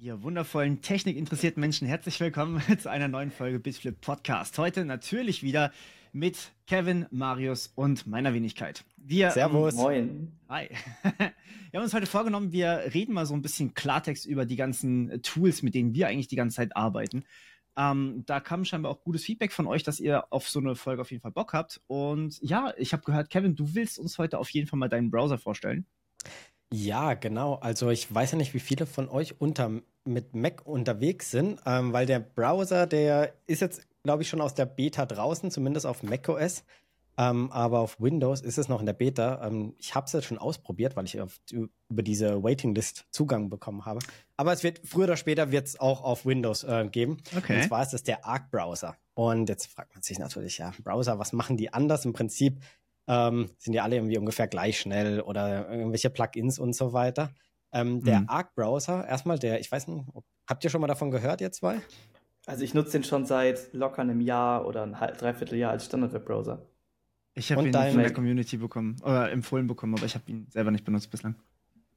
Ihr wundervollen, technikinteressierten Menschen, herzlich willkommen zu einer neuen Folge Bitflip Podcast. Heute natürlich wieder mit Kevin, Marius und meiner Wenigkeit. Wir, Servus. Moin. Hi. wir haben uns heute vorgenommen, wir reden mal so ein bisschen Klartext über die ganzen Tools, mit denen wir eigentlich die ganze Zeit arbeiten. Ähm, da kam scheinbar auch gutes Feedback von euch, dass ihr auf so eine Folge auf jeden Fall Bock habt. Und ja, ich habe gehört, Kevin, du willst uns heute auf jeden Fall mal deinen Browser vorstellen. Ja, genau. Also ich weiß ja nicht, wie viele von euch unter, mit Mac unterwegs sind, ähm, weil der Browser, der ist jetzt, glaube ich, schon aus der Beta draußen, zumindest auf macOS. Ähm, aber auf Windows ist es noch in der Beta. Ähm, ich habe es jetzt schon ausprobiert, weil ich auf, über diese Waiting-List Zugang bekommen habe. Aber es wird früher oder später wird es auch auf Windows äh, geben. Okay. Und zwar ist es der Arc-Browser. Und jetzt fragt man sich natürlich, ja, Browser, was machen die anders? Im Prinzip ähm, sind ja alle irgendwie ungefähr gleich schnell oder irgendwelche Plugins und so weiter. Ähm, der mhm. Arc-Browser, erstmal der, ich weiß nicht, habt ihr schon mal davon gehört, ihr zwei? Also ich nutze den schon seit locker einem Jahr oder ein halb, dreiviertel Jahr als Standard-Webbrowser. Ich habe ihn von der Community bekommen, oder empfohlen bekommen, aber ich habe ihn selber nicht benutzt bislang.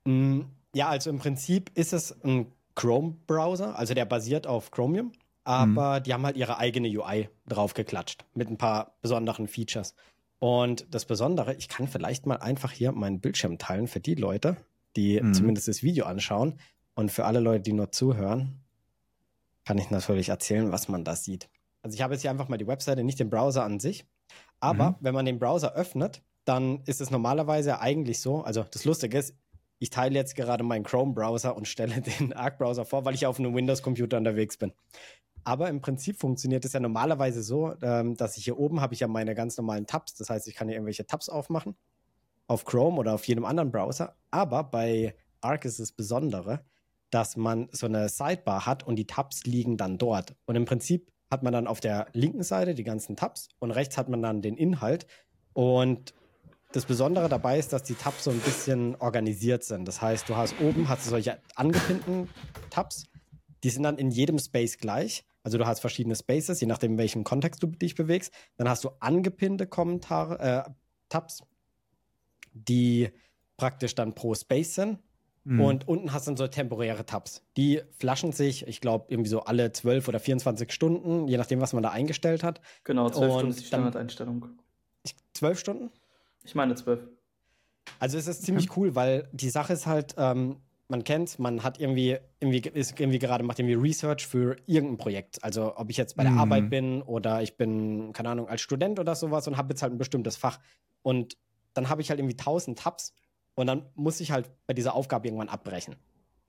Mm, ja, also im Prinzip ist es ein Chrome-Browser, also der basiert auf Chromium, aber mhm. die haben halt ihre eigene UI draufgeklatscht mit ein paar besonderen Features. Und das Besondere, ich kann vielleicht mal einfach hier meinen Bildschirm teilen für die Leute, die mhm. zumindest das Video anschauen. Und für alle Leute, die nur zuhören, kann ich natürlich erzählen, was man da sieht. Also ich habe jetzt hier einfach mal die Webseite, nicht den Browser an sich. Aber mhm. wenn man den Browser öffnet, dann ist es normalerweise eigentlich so, also das Lustige ist, ich teile jetzt gerade meinen Chrome-Browser und stelle den Arc-Browser vor, weil ich auf einem Windows-Computer unterwegs bin. Aber im Prinzip funktioniert es ja normalerweise so, ähm, dass ich hier oben habe ich ja meine ganz normalen Tabs. Das heißt, ich kann hier irgendwelche Tabs aufmachen auf Chrome oder auf jedem anderen Browser. Aber bei Arc ist es Besondere, dass man so eine Sidebar hat und die Tabs liegen dann dort. Und im Prinzip hat man dann auf der linken Seite die ganzen Tabs und rechts hat man dann den Inhalt. Und das Besondere dabei ist, dass die Tabs so ein bisschen organisiert sind. Das heißt, du hast oben hast du solche angepinnten Tabs, die sind dann in jedem Space gleich. Also du hast verschiedene Spaces, je nachdem, in welchem Kontext du dich bewegst. Dann hast du angepinnte Kommentare, äh, Tabs, die praktisch dann pro Space sind. Mhm. Und unten hast du dann so temporäre Tabs. Die flaschen sich, ich glaube, irgendwie so alle 12 oder 24 Stunden, je nachdem, was man da eingestellt hat. Genau, 12 Stunden ist die Standardeinstellung. Zwölf Stunden? Ich meine 12. Also es ist ziemlich cool, weil die Sache ist halt, ähm, man kennt, man hat irgendwie, irgendwie, ist irgendwie gerade macht irgendwie Research für irgendein Projekt. Also ob ich jetzt bei der mhm. Arbeit bin oder ich bin, keine Ahnung, als Student oder sowas und habe jetzt halt ein bestimmtes Fach. Und dann habe ich halt irgendwie tausend Tabs und dann muss ich halt bei dieser Aufgabe irgendwann abbrechen,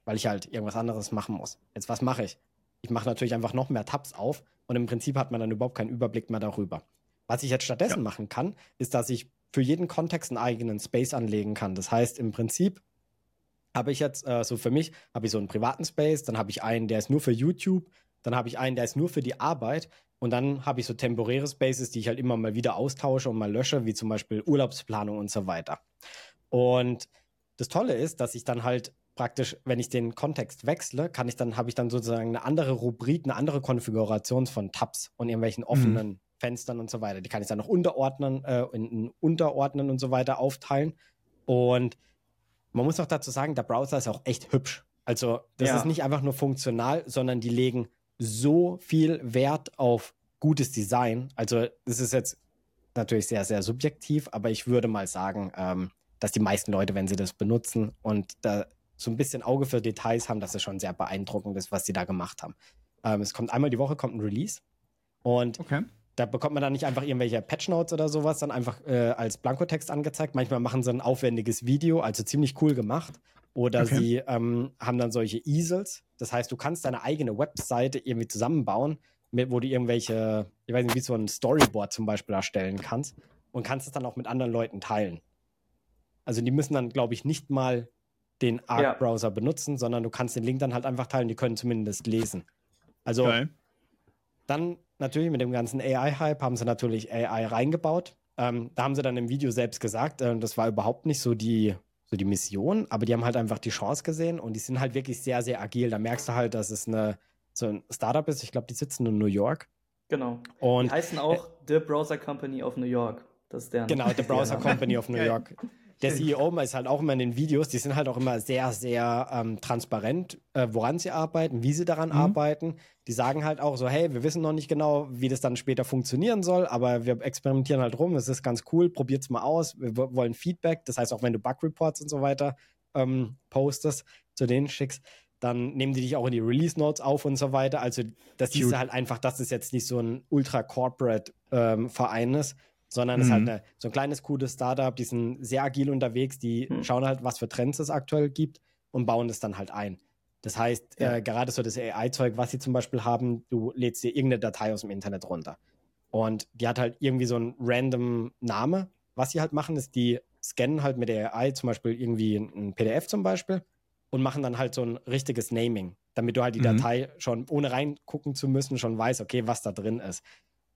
weil ich halt irgendwas anderes machen muss. Jetzt, was mache ich? Ich mache natürlich einfach noch mehr Tabs auf und im Prinzip hat man dann überhaupt keinen Überblick mehr darüber. Was ich jetzt stattdessen ja. machen kann, ist, dass ich für jeden Kontext einen eigenen Space anlegen kann. Das heißt, im Prinzip habe ich jetzt äh, so für mich, habe ich so einen privaten Space, dann habe ich einen, der ist nur für YouTube, dann habe ich einen, der ist nur für die Arbeit und dann habe ich so temporäre Spaces, die ich halt immer mal wieder austausche und mal lösche, wie zum Beispiel Urlaubsplanung und so weiter. Und das Tolle ist, dass ich dann halt praktisch, wenn ich den Kontext wechsle, kann ich dann, habe ich dann sozusagen eine andere Rubrik, eine andere Konfiguration von Tabs und irgendwelchen offenen mhm. Fenstern und so weiter. Die kann ich dann noch unterordnen, äh, in, in Unterordnen und so weiter aufteilen. Und man muss auch dazu sagen, der Browser ist auch echt hübsch. Also, das ja. ist nicht einfach nur funktional, sondern die legen so viel Wert auf gutes Design. Also, das ist jetzt natürlich sehr, sehr subjektiv, aber ich würde mal sagen, ähm, dass die meisten Leute, wenn sie das benutzen und da so ein bisschen Auge für Details haben, dass es schon sehr beeindruckend ist, was sie da gemacht haben. Ähm, es kommt einmal die Woche kommt ein Release und okay. Da bekommt man dann nicht einfach irgendwelche Patchnotes oder sowas dann einfach äh, als Blankotext angezeigt. Manchmal machen sie ein aufwendiges Video, also ziemlich cool gemacht. Oder okay. sie ähm, haben dann solche Easels. Das heißt, du kannst deine eigene Webseite irgendwie zusammenbauen, mit, wo du irgendwelche, ich weiß nicht, wie so ein Storyboard zum Beispiel erstellen kannst und kannst es dann auch mit anderen Leuten teilen. Also die müssen dann, glaube ich, nicht mal den Arc-Browser ja. benutzen, sondern du kannst den Link dann halt einfach teilen, die können zumindest lesen. Also okay. dann natürlich mit dem ganzen AI-Hype haben sie natürlich AI reingebaut. Ähm, da haben sie dann im Video selbst gesagt, äh, das war überhaupt nicht so die, so die Mission, aber die haben halt einfach die Chance gesehen und die sind halt wirklich sehr, sehr agil. Da merkst du halt, dass es eine, so ein Startup ist. Ich glaube, die sitzen in New York. Genau. Und die heißen auch äh, The Browser Company of New York. Das ist deren. Genau, The Browser Company of New York. Der CEO ist halt auch immer in den Videos, die sind halt auch immer sehr, sehr ähm, transparent, äh, woran sie arbeiten, wie sie daran mhm. arbeiten. Die sagen halt auch so, hey, wir wissen noch nicht genau, wie das dann später funktionieren soll, aber wir experimentieren halt rum, es ist ganz cool, probiert's mal aus, wir wollen Feedback. Das heißt, auch wenn du Bug-Reports und so weiter ähm, postest, zu denen schickst, dann nehmen die dich auch in die Release Notes auf und so weiter. Also das siehst du halt einfach, dass es jetzt nicht so ein ultra-corporate ähm, Verein ist, sondern es mhm. ist halt mhm. eine, so ein kleines, cooles Startup, die sind sehr agil unterwegs, die mhm. schauen halt, was für Trends es aktuell gibt und bauen das dann halt ein. Das heißt, ja. äh, gerade so das AI-Zeug, was sie zum Beispiel haben, du lädst dir irgendeine Datei aus dem Internet runter. Und die hat halt irgendwie so einen random Name. Was sie halt machen, ist, die scannen halt mit der AI zum Beispiel irgendwie ein PDF zum Beispiel und machen dann halt so ein richtiges Naming, damit du halt die mhm. Datei schon, ohne reingucken zu müssen, schon weißt, okay, was da drin ist.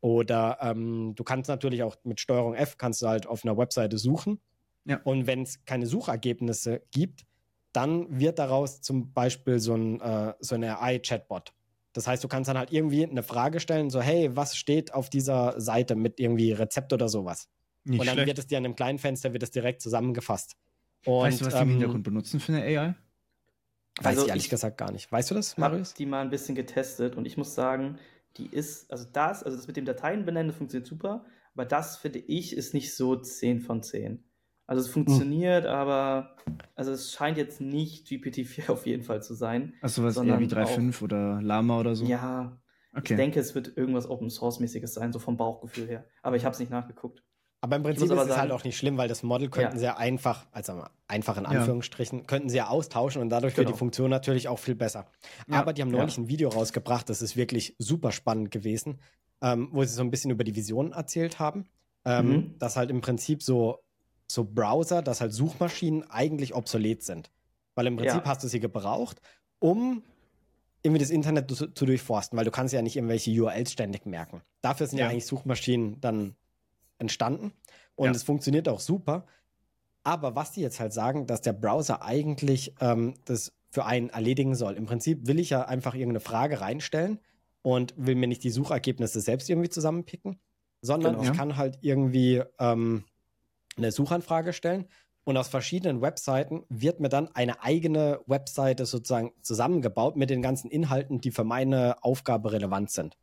Oder ähm, du kannst natürlich auch mit Steuerung F kannst du halt auf einer Webseite suchen. Ja. Und wenn es keine Suchergebnisse gibt, dann wird daraus zum Beispiel so ein äh, so eine AI-Chatbot. Das heißt, du kannst dann halt irgendwie eine Frage stellen, so, hey, was steht auf dieser Seite mit irgendwie Rezept oder sowas? Nicht und dann schlecht. wird es dir an einem kleinen Fenster wird es direkt zusammengefasst. Und, weißt du, was die im ähm, Hintergrund benutzen für eine AI? Weiß also ich ehrlich ich gesagt gar nicht. Weißt du das, Marius? Ich habe die mal ein bisschen getestet und ich muss sagen, die ist, also das, also das mit dem Dateien benennen, das funktioniert super, aber das finde ich ist nicht so 10 von 10. Also es funktioniert, hm. aber also es scheint jetzt nicht GPT-4 auf jeden Fall zu sein. Achso, was eher wie 3.5 oder Lama oder so? Ja. Okay. Ich denke, es wird irgendwas Open Source-mäßiges sein, so vom Bauchgefühl her. Aber ich habe es nicht nachgeguckt. Aber im Prinzip ist es halt auch nicht schlimm, weil das Model könnten ja. sie einfach, also einfach in Anführungsstrichen, ja. könnten sie ja austauschen und dadurch genau. wird die Funktion natürlich auch viel besser. Ja. Aber die haben neulich ein Video rausgebracht, das ist wirklich super spannend gewesen, ähm, wo sie so ein bisschen über die Vision erzählt haben. Ähm, mhm. Dass halt im Prinzip so, so Browser, dass halt Suchmaschinen eigentlich obsolet sind. Weil im Prinzip hast du sie gebraucht, um irgendwie das Internet zu, zu, durchforsten, weil du kannst ja nicht irgendwelche URLs ständig merken. Dafür sind ja, eigentlich Suchmaschinen dann entstanden und ja. es funktioniert auch super. Aber was die jetzt halt sagen, dass der Browser eigentlich ähm, das für einen erledigen soll. Im Prinzip will ich ja einfach irgendeine Frage reinstellen und will mir nicht die Suchergebnisse selbst irgendwie zusammenpicken, sondern genau. ich kann halt irgendwie ähm, eine Suchanfrage stellen und aus verschiedenen Webseiten wird mir dann eine eigene Webseite sozusagen zusammengebaut mit den ganzen Inhalten, die für meine Aufgabe relevant sind.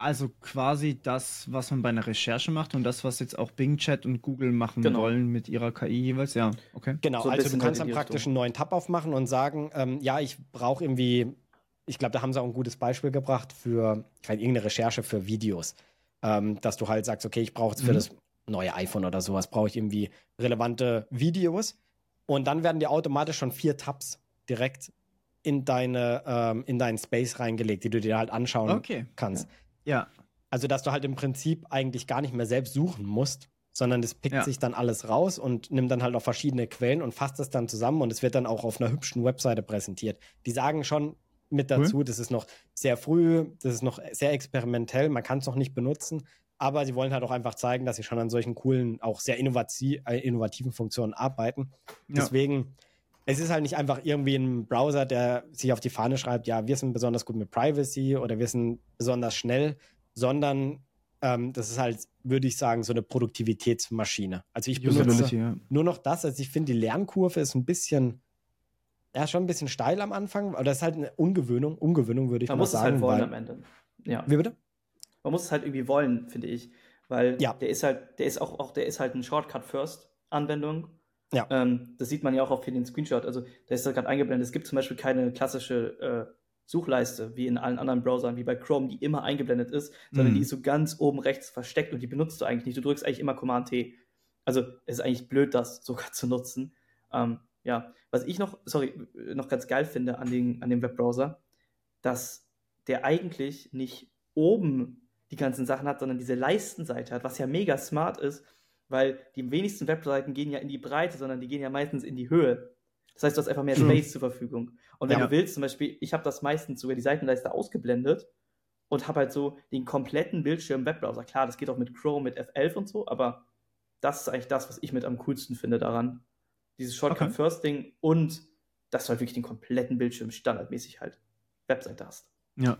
Also quasi das, was man bei einer Recherche macht und das, was jetzt auch Bing Chat und Google machen genau. wollen mit ihrer KI jeweils, ja, okay. Genau, so also du kannst dann praktisch einen neuen Tab aufmachen und sagen, ähm, ja, ich brauche irgendwie, ich glaube, da haben sie auch ein gutes Beispiel gebracht für halt irgendeine Recherche für Videos, ähm, dass du halt sagst, okay, ich brauche jetzt für mhm. das neue iPhone oder sowas, brauche ich irgendwie relevante Videos und dann werden dir automatisch schon vier Tabs direkt in deine ähm, in deinen Space reingelegt, die du dir halt anschauen okay. kannst. Ja. Ja. Also, dass du halt im Prinzip eigentlich gar nicht mehr selbst suchen musst, sondern das pickt ja. sich dann alles raus und nimmt dann halt auch verschiedene Quellen und fasst das dann zusammen und es wird dann auch auf einer hübschen Webseite präsentiert. Die sagen schon mit dazu, cool. das ist noch sehr früh, das ist noch sehr experimentell, man kann es noch nicht benutzen, aber sie wollen halt auch einfach zeigen, dass sie schon an solchen coolen, auch sehr äh, innovativen Funktionen arbeiten. Ja. Es ist halt nicht einfach irgendwie ein Browser, der sich auf die Fahne schreibt, ja, wir sind besonders gut mit Privacy oder wir sind besonders schnell, sondern ähm, das ist halt, würde ich sagen, so eine Produktivitätsmaschine. Also ich benutze ja. nur noch das. Also ich finde, die Lernkurve ist ein bisschen, ja, schon ein bisschen steil am Anfang, aber das ist halt eine Ungewöhnung, Ungewöhnung würde ich Man mal sagen. Man muss es halt wollen am Ende. Ja. Wie bitte? Man muss es halt irgendwie wollen, finde ich. Weil ja. der ist halt, der ist auch, auch, der ist halt ein Shortcut-First-Anwendung ja. Ähm, das sieht man ja auch auf den Screenshot. Also da ist da gerade eingeblendet. Es gibt zum Beispiel keine klassische äh, Suchleiste wie in allen anderen Browsern, wie bei Chrome, die immer eingeblendet ist, sondern mhm. die ist so ganz oben rechts versteckt und die benutzt du eigentlich nicht. Du drückst eigentlich immer Command T. Also es ist eigentlich blöd, das sogar zu nutzen. Ähm, ja, was ich noch, sorry, noch ganz geil finde an, den, an dem Webbrowser, dass der eigentlich nicht oben die ganzen Sachen hat, sondern diese Leistenseite hat, was ja mega smart ist, weil die wenigsten Webseiten gehen ja in die Breite, sondern die gehen ja meistens in die Höhe. Das heißt, du hast einfach mehr Space mhm. zur Verfügung. Und wenn ja. du willst, zum Beispiel, ich habe das meistens sogar die Seitenleiste ausgeblendet und habe halt so den kompletten Bildschirm Webbrowser. Klar, das geht auch mit Chrome, mit F11 und so, aber das ist eigentlich das, was ich mit am coolsten finde daran. Dieses Shortcut okay. First Ding und dass du halt wirklich den kompletten Bildschirm standardmäßig halt Webseite hast. Ja.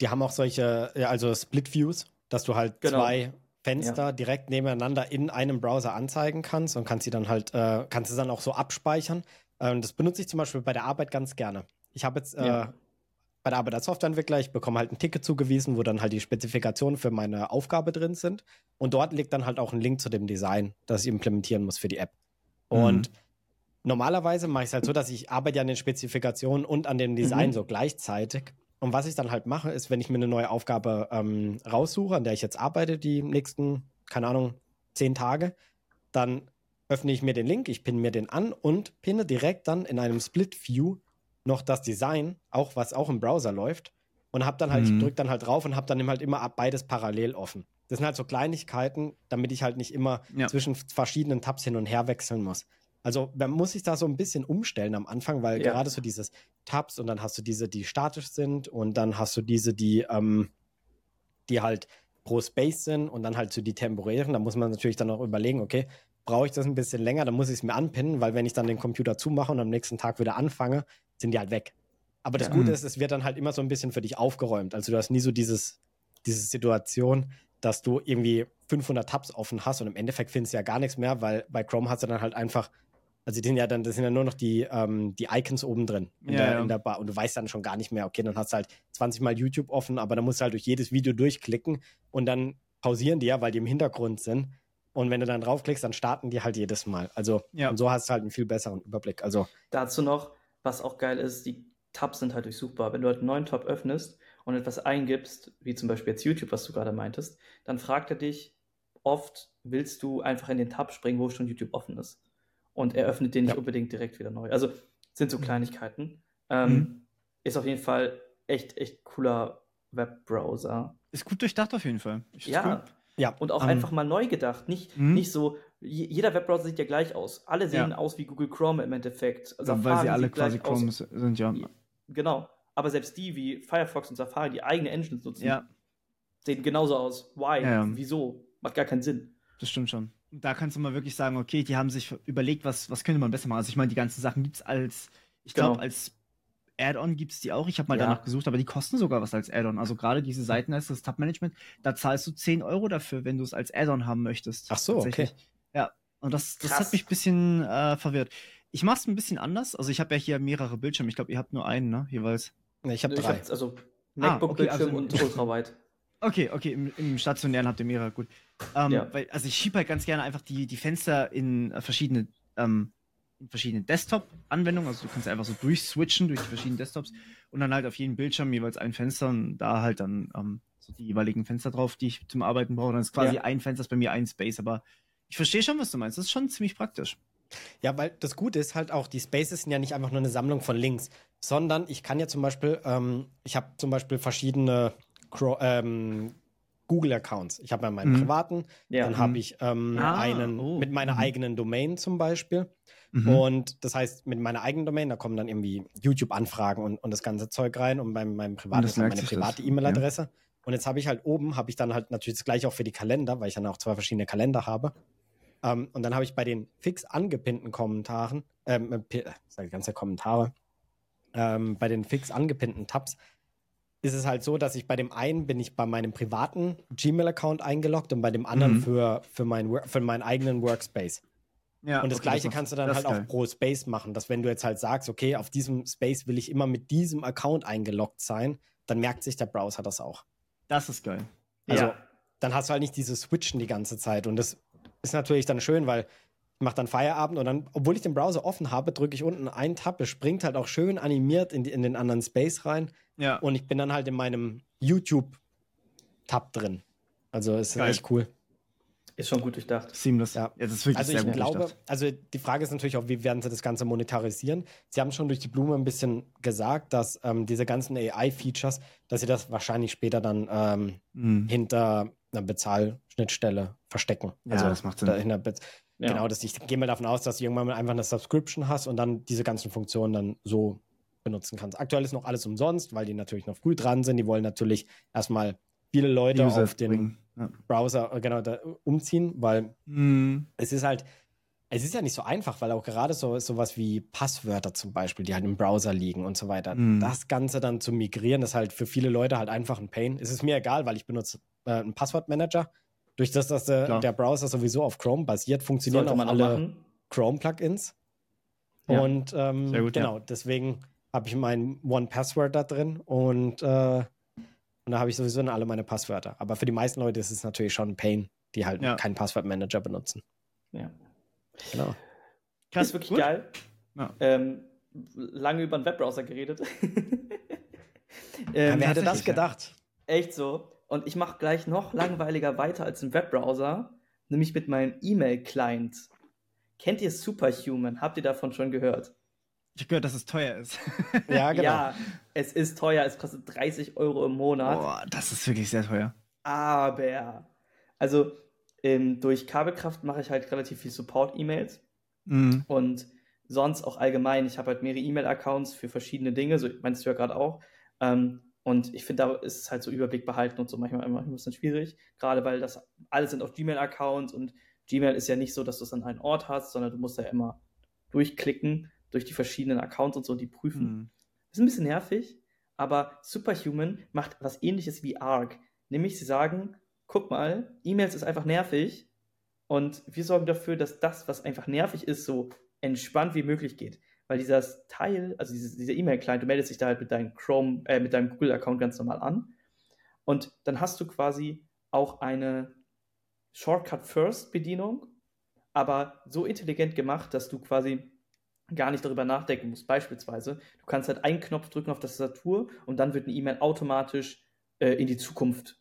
Die haben auch solche, also Split Views, dass du halt genau. zwei Fenster ja. direkt nebeneinander in einem Browser anzeigen kannst und kannst sie dann halt, äh, kannst du dann auch so abspeichern. Ähm, das benutze ich zum Beispiel bei der Arbeit ganz gerne. Ich habe jetzt äh, ja. bei der Arbeit als Softwareentwickler, ich bekomme halt ein Ticket zugewiesen, wo dann halt die Spezifikationen für meine Aufgabe drin sind. Und dort liegt dann halt auch ein Link zu dem Design, das ich implementieren muss für die App. Und mhm. normalerweise mache ich es halt so, dass ich arbeite an den Spezifikationen und an dem Design mhm. so gleichzeitig. Und was ich dann halt mache, ist, wenn ich mir eine neue Aufgabe ähm, raussuche, an der ich jetzt arbeite, die nächsten, keine Ahnung, zehn Tage, dann öffne ich mir den Link, ich pinne mir den an und pinne direkt dann in einem Split View noch das Design, auch was auch im Browser läuft. Und habe dann halt, mhm. drück dann halt drauf und habe dann halt immer beides parallel offen. Das sind halt so Kleinigkeiten, damit ich halt nicht immer ja. zwischen verschiedenen Tabs hin und her wechseln muss. Also man muss sich da so ein bisschen umstellen am Anfang, weil ja. gerade so dieses Tabs und dann hast du diese, die statisch sind und dann hast du diese, die, ähm, die halt pro Space sind und dann halt so die temporären. Da muss man natürlich dann auch überlegen, okay, brauche ich das ein bisschen länger, dann muss ich es mir anpinnen, weil wenn ich dann den Computer zumache und am nächsten Tag wieder anfange, sind die halt weg. Aber das ja. Gute ist, es wird dann halt immer so ein bisschen für dich aufgeräumt. Also du hast nie so dieses, diese Situation, dass du irgendwie 500 Tabs offen hast und im Endeffekt findest du ja gar nichts mehr, weil bei Chrome hast du dann halt einfach also die sind ja dann, das sind ja nur noch die, ähm, die Icons oben drin in, ja, der, ja. in der Bar. Und du weißt dann schon gar nicht mehr, okay, dann hast du halt 20 Mal YouTube offen, aber dann musst du halt durch jedes Video durchklicken und dann pausieren die ja, weil die im Hintergrund sind. Und wenn du dann draufklickst, dann starten die halt jedes Mal. Also ja. und so hast du halt einen viel besseren Überblick. Also dazu noch, was auch geil ist, die Tabs sind halt durchsuchbar. Wenn du halt einen neuen Tab öffnest und etwas eingibst, wie zum Beispiel jetzt YouTube, was du gerade meintest, dann fragt er dich oft, willst du einfach in den Tab springen, wo schon YouTube offen ist und er öffnet den nicht ja. unbedingt direkt wieder neu. Also sind so mhm. Kleinigkeiten. Ähm, mhm. Ist auf jeden Fall echt, echt cooler Webbrowser. Ist gut durchdacht auf jeden Fall. ja. Cool. Ja. Und auch um, ähm. einfach mal neu gedacht. Nicht, mhm. nicht so, jeder Webbrowser sieht ja gleich aus. Alle sehen ja. aus wie Google Chrome im Endeffekt. Also weil sie alle quasi Chrome aus. sind, ja. Genau. Aber selbst die wie Firefox und Safari, die eigene Engines nutzen, ja. sehen genauso aus. Why? Ja. Wieso? Macht gar keinen Sinn. Das stimmt schon da kannst du mal wirklich sagen, okay, die haben sich überlegt, was, was könnte man besser machen. Also ich meine, die ganzen Sachen gibt es als, ich glaube, genau. als Add-on gibt es die auch. Ich habe mal ja. danach gesucht, aber die kosten sogar was als Add-on. Also gerade diese Seiten, das Tab-Management, da zahlst du 10 Euro dafür, wenn du es als Add-on haben möchtest. Ach so, okay. Ja, und das, das hat mich ein bisschen äh, verwirrt. Ich mache es ein bisschen anders. Also ich habe ja hier mehrere Bildschirme. Ich glaube, ihr habt nur einen, ne, jeweils. Ne, ich habe drei. Ich hab, also MacBook-Bildschirm ah, okay, also, und ultraweit. Okay, okay, im, im stationären habt ihr mehrere, gut. Ähm, ja. weil, also ich schiebe halt ganz gerne einfach die, die Fenster in äh, verschiedene, ähm, in verschiedene Desktop-Anwendungen. Also du kannst einfach so durchswitchen durch die verschiedenen Desktops und dann halt auf jedem Bildschirm jeweils ein Fenster und da halt dann ähm, so die jeweiligen Fenster drauf, die ich zum Arbeiten brauche. Dann ist quasi ja. ein Fenster ist bei mir ein Space, aber ich verstehe schon, was du meinst. Das ist schon ziemlich praktisch. Ja, weil das Gute ist halt auch, die Spaces sind ja nicht einfach nur eine Sammlung von Links, sondern ich kann ja zum Beispiel, ähm, ich habe zum Beispiel verschiedene ähm, Google-Accounts. Ich habe ja meinen mhm. privaten, ja. dann habe mhm. ich ähm, ah, einen oh. mit meiner mhm. eigenen Domain zum Beispiel. Mhm. Und das heißt, mit meiner eigenen Domain, da kommen dann irgendwie YouTube-Anfragen und, und das ganze Zeug rein und bei meinem privaten ist meine private E-Mail-Adresse. Ja. Und jetzt habe ich halt oben, habe ich dann halt natürlich das gleiche auch für die Kalender, weil ich dann auch zwei verschiedene Kalender habe. Um, ähm, und dann habe ich bei den fix angepinnten Kommentaren, ähm, äh, sage die ganze Kommentare, ähm, bei den fix angepinnten Tabs ist es halt so, dass ich bei dem einen bin ich bei meinem privaten Gmail-Account eingeloggt und bei dem anderen mhm. für, für, mein, für meinen eigenen Workspace. Ja, und das okay, gleiche das kannst du dann halt auch pro Space machen, dass wenn du jetzt halt sagst, okay, auf diesem Space will ich immer mit diesem Account eingeloggt sein, dann merkt sich der Browser das auch. Das ist geil. Also, ja. dann hast du halt nicht dieses Switchen die ganze Zeit. Und das ist natürlich dann schön, weil mache dann Feierabend und dann, obwohl ich den Browser offen habe, drücke ich unten einen Tab, es springt halt auch schön animiert in, die, in den anderen Space rein. Ja. Und ich bin dann halt in meinem YouTube-Tab drin. Also ist Geil. echt cool. Ist schon gut durchdacht. Seamless. Ja, ja das ist wirklich also sehr ich glaube, durchdacht. also die Frage ist natürlich auch, wie werden sie das Ganze monetarisieren? Sie haben schon durch die Blume ein bisschen gesagt, dass ähm, diese ganzen AI-Features, dass sie das wahrscheinlich später dann ähm, mhm. hinter einer Bezahlschnittstelle verstecken. Ja, also das macht Sinn. Ja. Genau, das, ich gehe mal davon aus, dass du irgendwann mal einfach eine Subscription hast und dann diese ganzen Funktionen dann so benutzen kannst. Aktuell ist noch alles umsonst, weil die natürlich noch früh dran sind. Die wollen natürlich erstmal viele Leute User auf den ja. Browser äh, genau, da, umziehen, weil mm. es ist halt, es ist ja nicht so einfach, weil auch gerade so sowas wie Passwörter zum Beispiel, die halt im Browser liegen und so weiter, mm. das Ganze dann zu migrieren, ist halt für viele Leute halt einfach ein Pain. Es ist mir egal, weil ich benutze äh, einen Passwortmanager Durch das, dass der, der, Browser sowieso auf Chrome basiert, funktionieren auch alle Chrome-Plugins. Ja. Und ähm, gut, genau, ja. deswegen habe ich mein One-Password da drin und, äh, und da habe ich sowieso alle meine Passwörter. Aber für die meisten Leute ist es natürlich schon ein Pain, die halt ja. keinen Passwortmanager benutzen. Ja. Genau. Das ist wirklich gut. geil. Ähm, lange über einen Webbrowser geredet. ähm, wer hätte das gedacht? Echt so. Und ich mache gleich noch langweiliger weiter als ein Webbrowser, nämlich mit meinem E-Mail-Client. Kennt ihr Superhuman? Habt ihr davon schon gehört? Ich habe gehört, dass es teuer ist. ja, genau. Ja, es ist teuer. Es kostet 30 Euro im Monat. Boah, das ist wirklich sehr teuer. Aber, also ähm, durch Kabelkraft mache ich halt relativ viel Support-E-Mails. Mhm. Und sonst auch allgemein, ich habe halt mehrere E-Mail-Accounts für verschiedene Dinge, so meinst du ja gerade auch. Ähm, und ich finde, da ist es halt so Überblick behalten und so manchmal immer ein bisschen schwierig, gerade weil das alles sind auch Gmail-Accounts und Gmail ist ja nicht so, dass du es an einen Ort hast, sondern du musst ja immer durchklicken durch die verschiedenen Accounts und so, die prüfen. Mhm. Ist ein bisschen nervig, aber Superhuman macht was ähnliches wie Arc. Nämlich sie sagen, guck mal, E-Mails ist einfach nervig und wir sorgen dafür, dass das, was einfach nervig ist, so entspannt wie möglich geht. Weil dieser Teil, also dieser E-Mail-Client, du meldest dich da halt mit deinem Chrome, äh, mit deinem Google-Account ganz normal an. Und dann hast du quasi auch eine Shortcut-First-Bedienung, aber so intelligent gemacht, dass du quasi gar nicht darüber nachdenken musst. Beispielsweise, du kannst halt einen Knopf drücken auf das Tastatur und dann wird eine E-Mail automatisch äh, in die Zukunft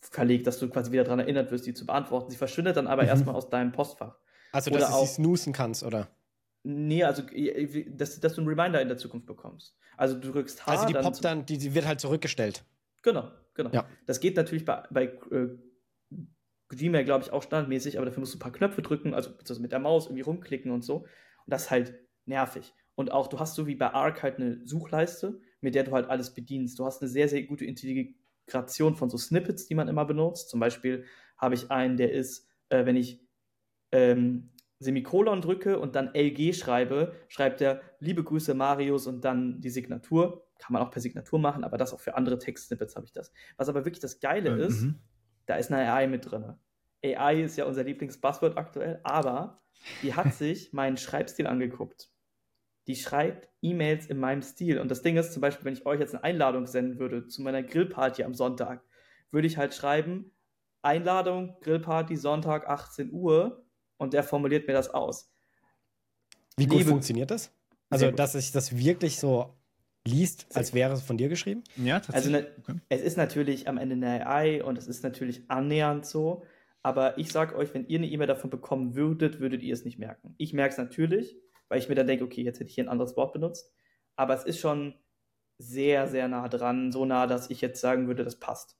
verlegt, dass du quasi wieder daran erinnert wirst, die zu beantworten. Sie verschwindet dann aber mhm. erstmal aus deinem Postfach. Also, oder dass du sie snoosen kannst, oder? Nee, also, dass, dass du einen Reminder in der Zukunft bekommst. Also, du drückst H. Also, die dann poppt dann, die, die wird halt zurückgestellt. Genau, genau. Ja. Das geht natürlich bei, bei äh, Gmail, glaube ich, auch standardmäßig, aber dafür musst du ein paar Knöpfe drücken, also mit der Maus irgendwie rumklicken und so. Und das ist halt nervig. Und auch, du hast so wie bei Arc halt eine Suchleiste, mit der du halt alles bedienst. Du hast eine sehr, sehr gute Integration von so Snippets, die man immer benutzt. Zum Beispiel habe ich einen, der ist, äh, wenn ich ähm, Semikolon drücke und dann LG schreibe, schreibt er liebe Grüße Marius und dann die Signatur. Kann man auch per Signatur machen, aber das auch für andere Textsnippets habe ich das. Was aber wirklich das Geile mhm. ist, da ist eine AI mit drin. AI ist ja unser Lieblingsbuzzword aktuell, aber die hat sich meinen Schreibstil angeguckt. Die schreibt E-Mails in meinem Stil. Und das Ding ist zum Beispiel, wenn ich euch jetzt eine Einladung senden würde zu meiner Grillparty am Sonntag, würde ich halt schreiben, Einladung, Grillparty, Sonntag, 18 Uhr und der formuliert mir das aus. Wie gut Liebe, funktioniert das? Also, dass sich das wirklich so liest, als wäre es von dir geschrieben? Ja, tatsächlich. Also, ne, okay. es ist natürlich am Ende eine AI und es ist natürlich annähernd so. Aber ich sage euch, wenn ihr eine E-Mail davon bekommen würdet, würdet ihr es nicht merken. Ich merke es natürlich, weil ich mir dann denke, okay, jetzt hätte ich hier ein anderes Wort benutzt. Aber es ist schon sehr, sehr nah dran, so nah, dass ich jetzt sagen würde, das passt.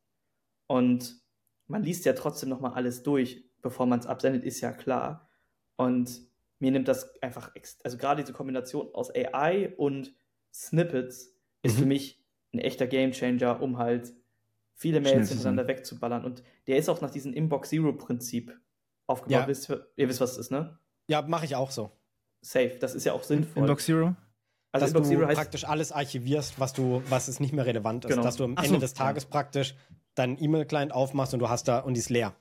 Und man liest ja trotzdem nochmal alles durch bevor man es absendet, ist ja klar. Und mir nimmt das einfach, also gerade diese Kombination aus AI und Snippets ist mhm. für mich ein echter Gamechanger, um halt viele Mails hintereinander wegzuballern. Und der ist auch nach diesem Inbox Zero Prinzip aufgebaut. Ja. Wisst, ihr wisst, was das ist, ne? Ja, mache ich auch so. Safe, das ist ja auch sinnvoll. Inbox Zero? Also dass Inbox du Zero heißt, praktisch alles archivierst, was du, was es nicht mehr relevant ist. Genau. Dass du am Ende so, des Tages praktisch deinen E-Mail-Client aufmachst und du hast da und die ist leer.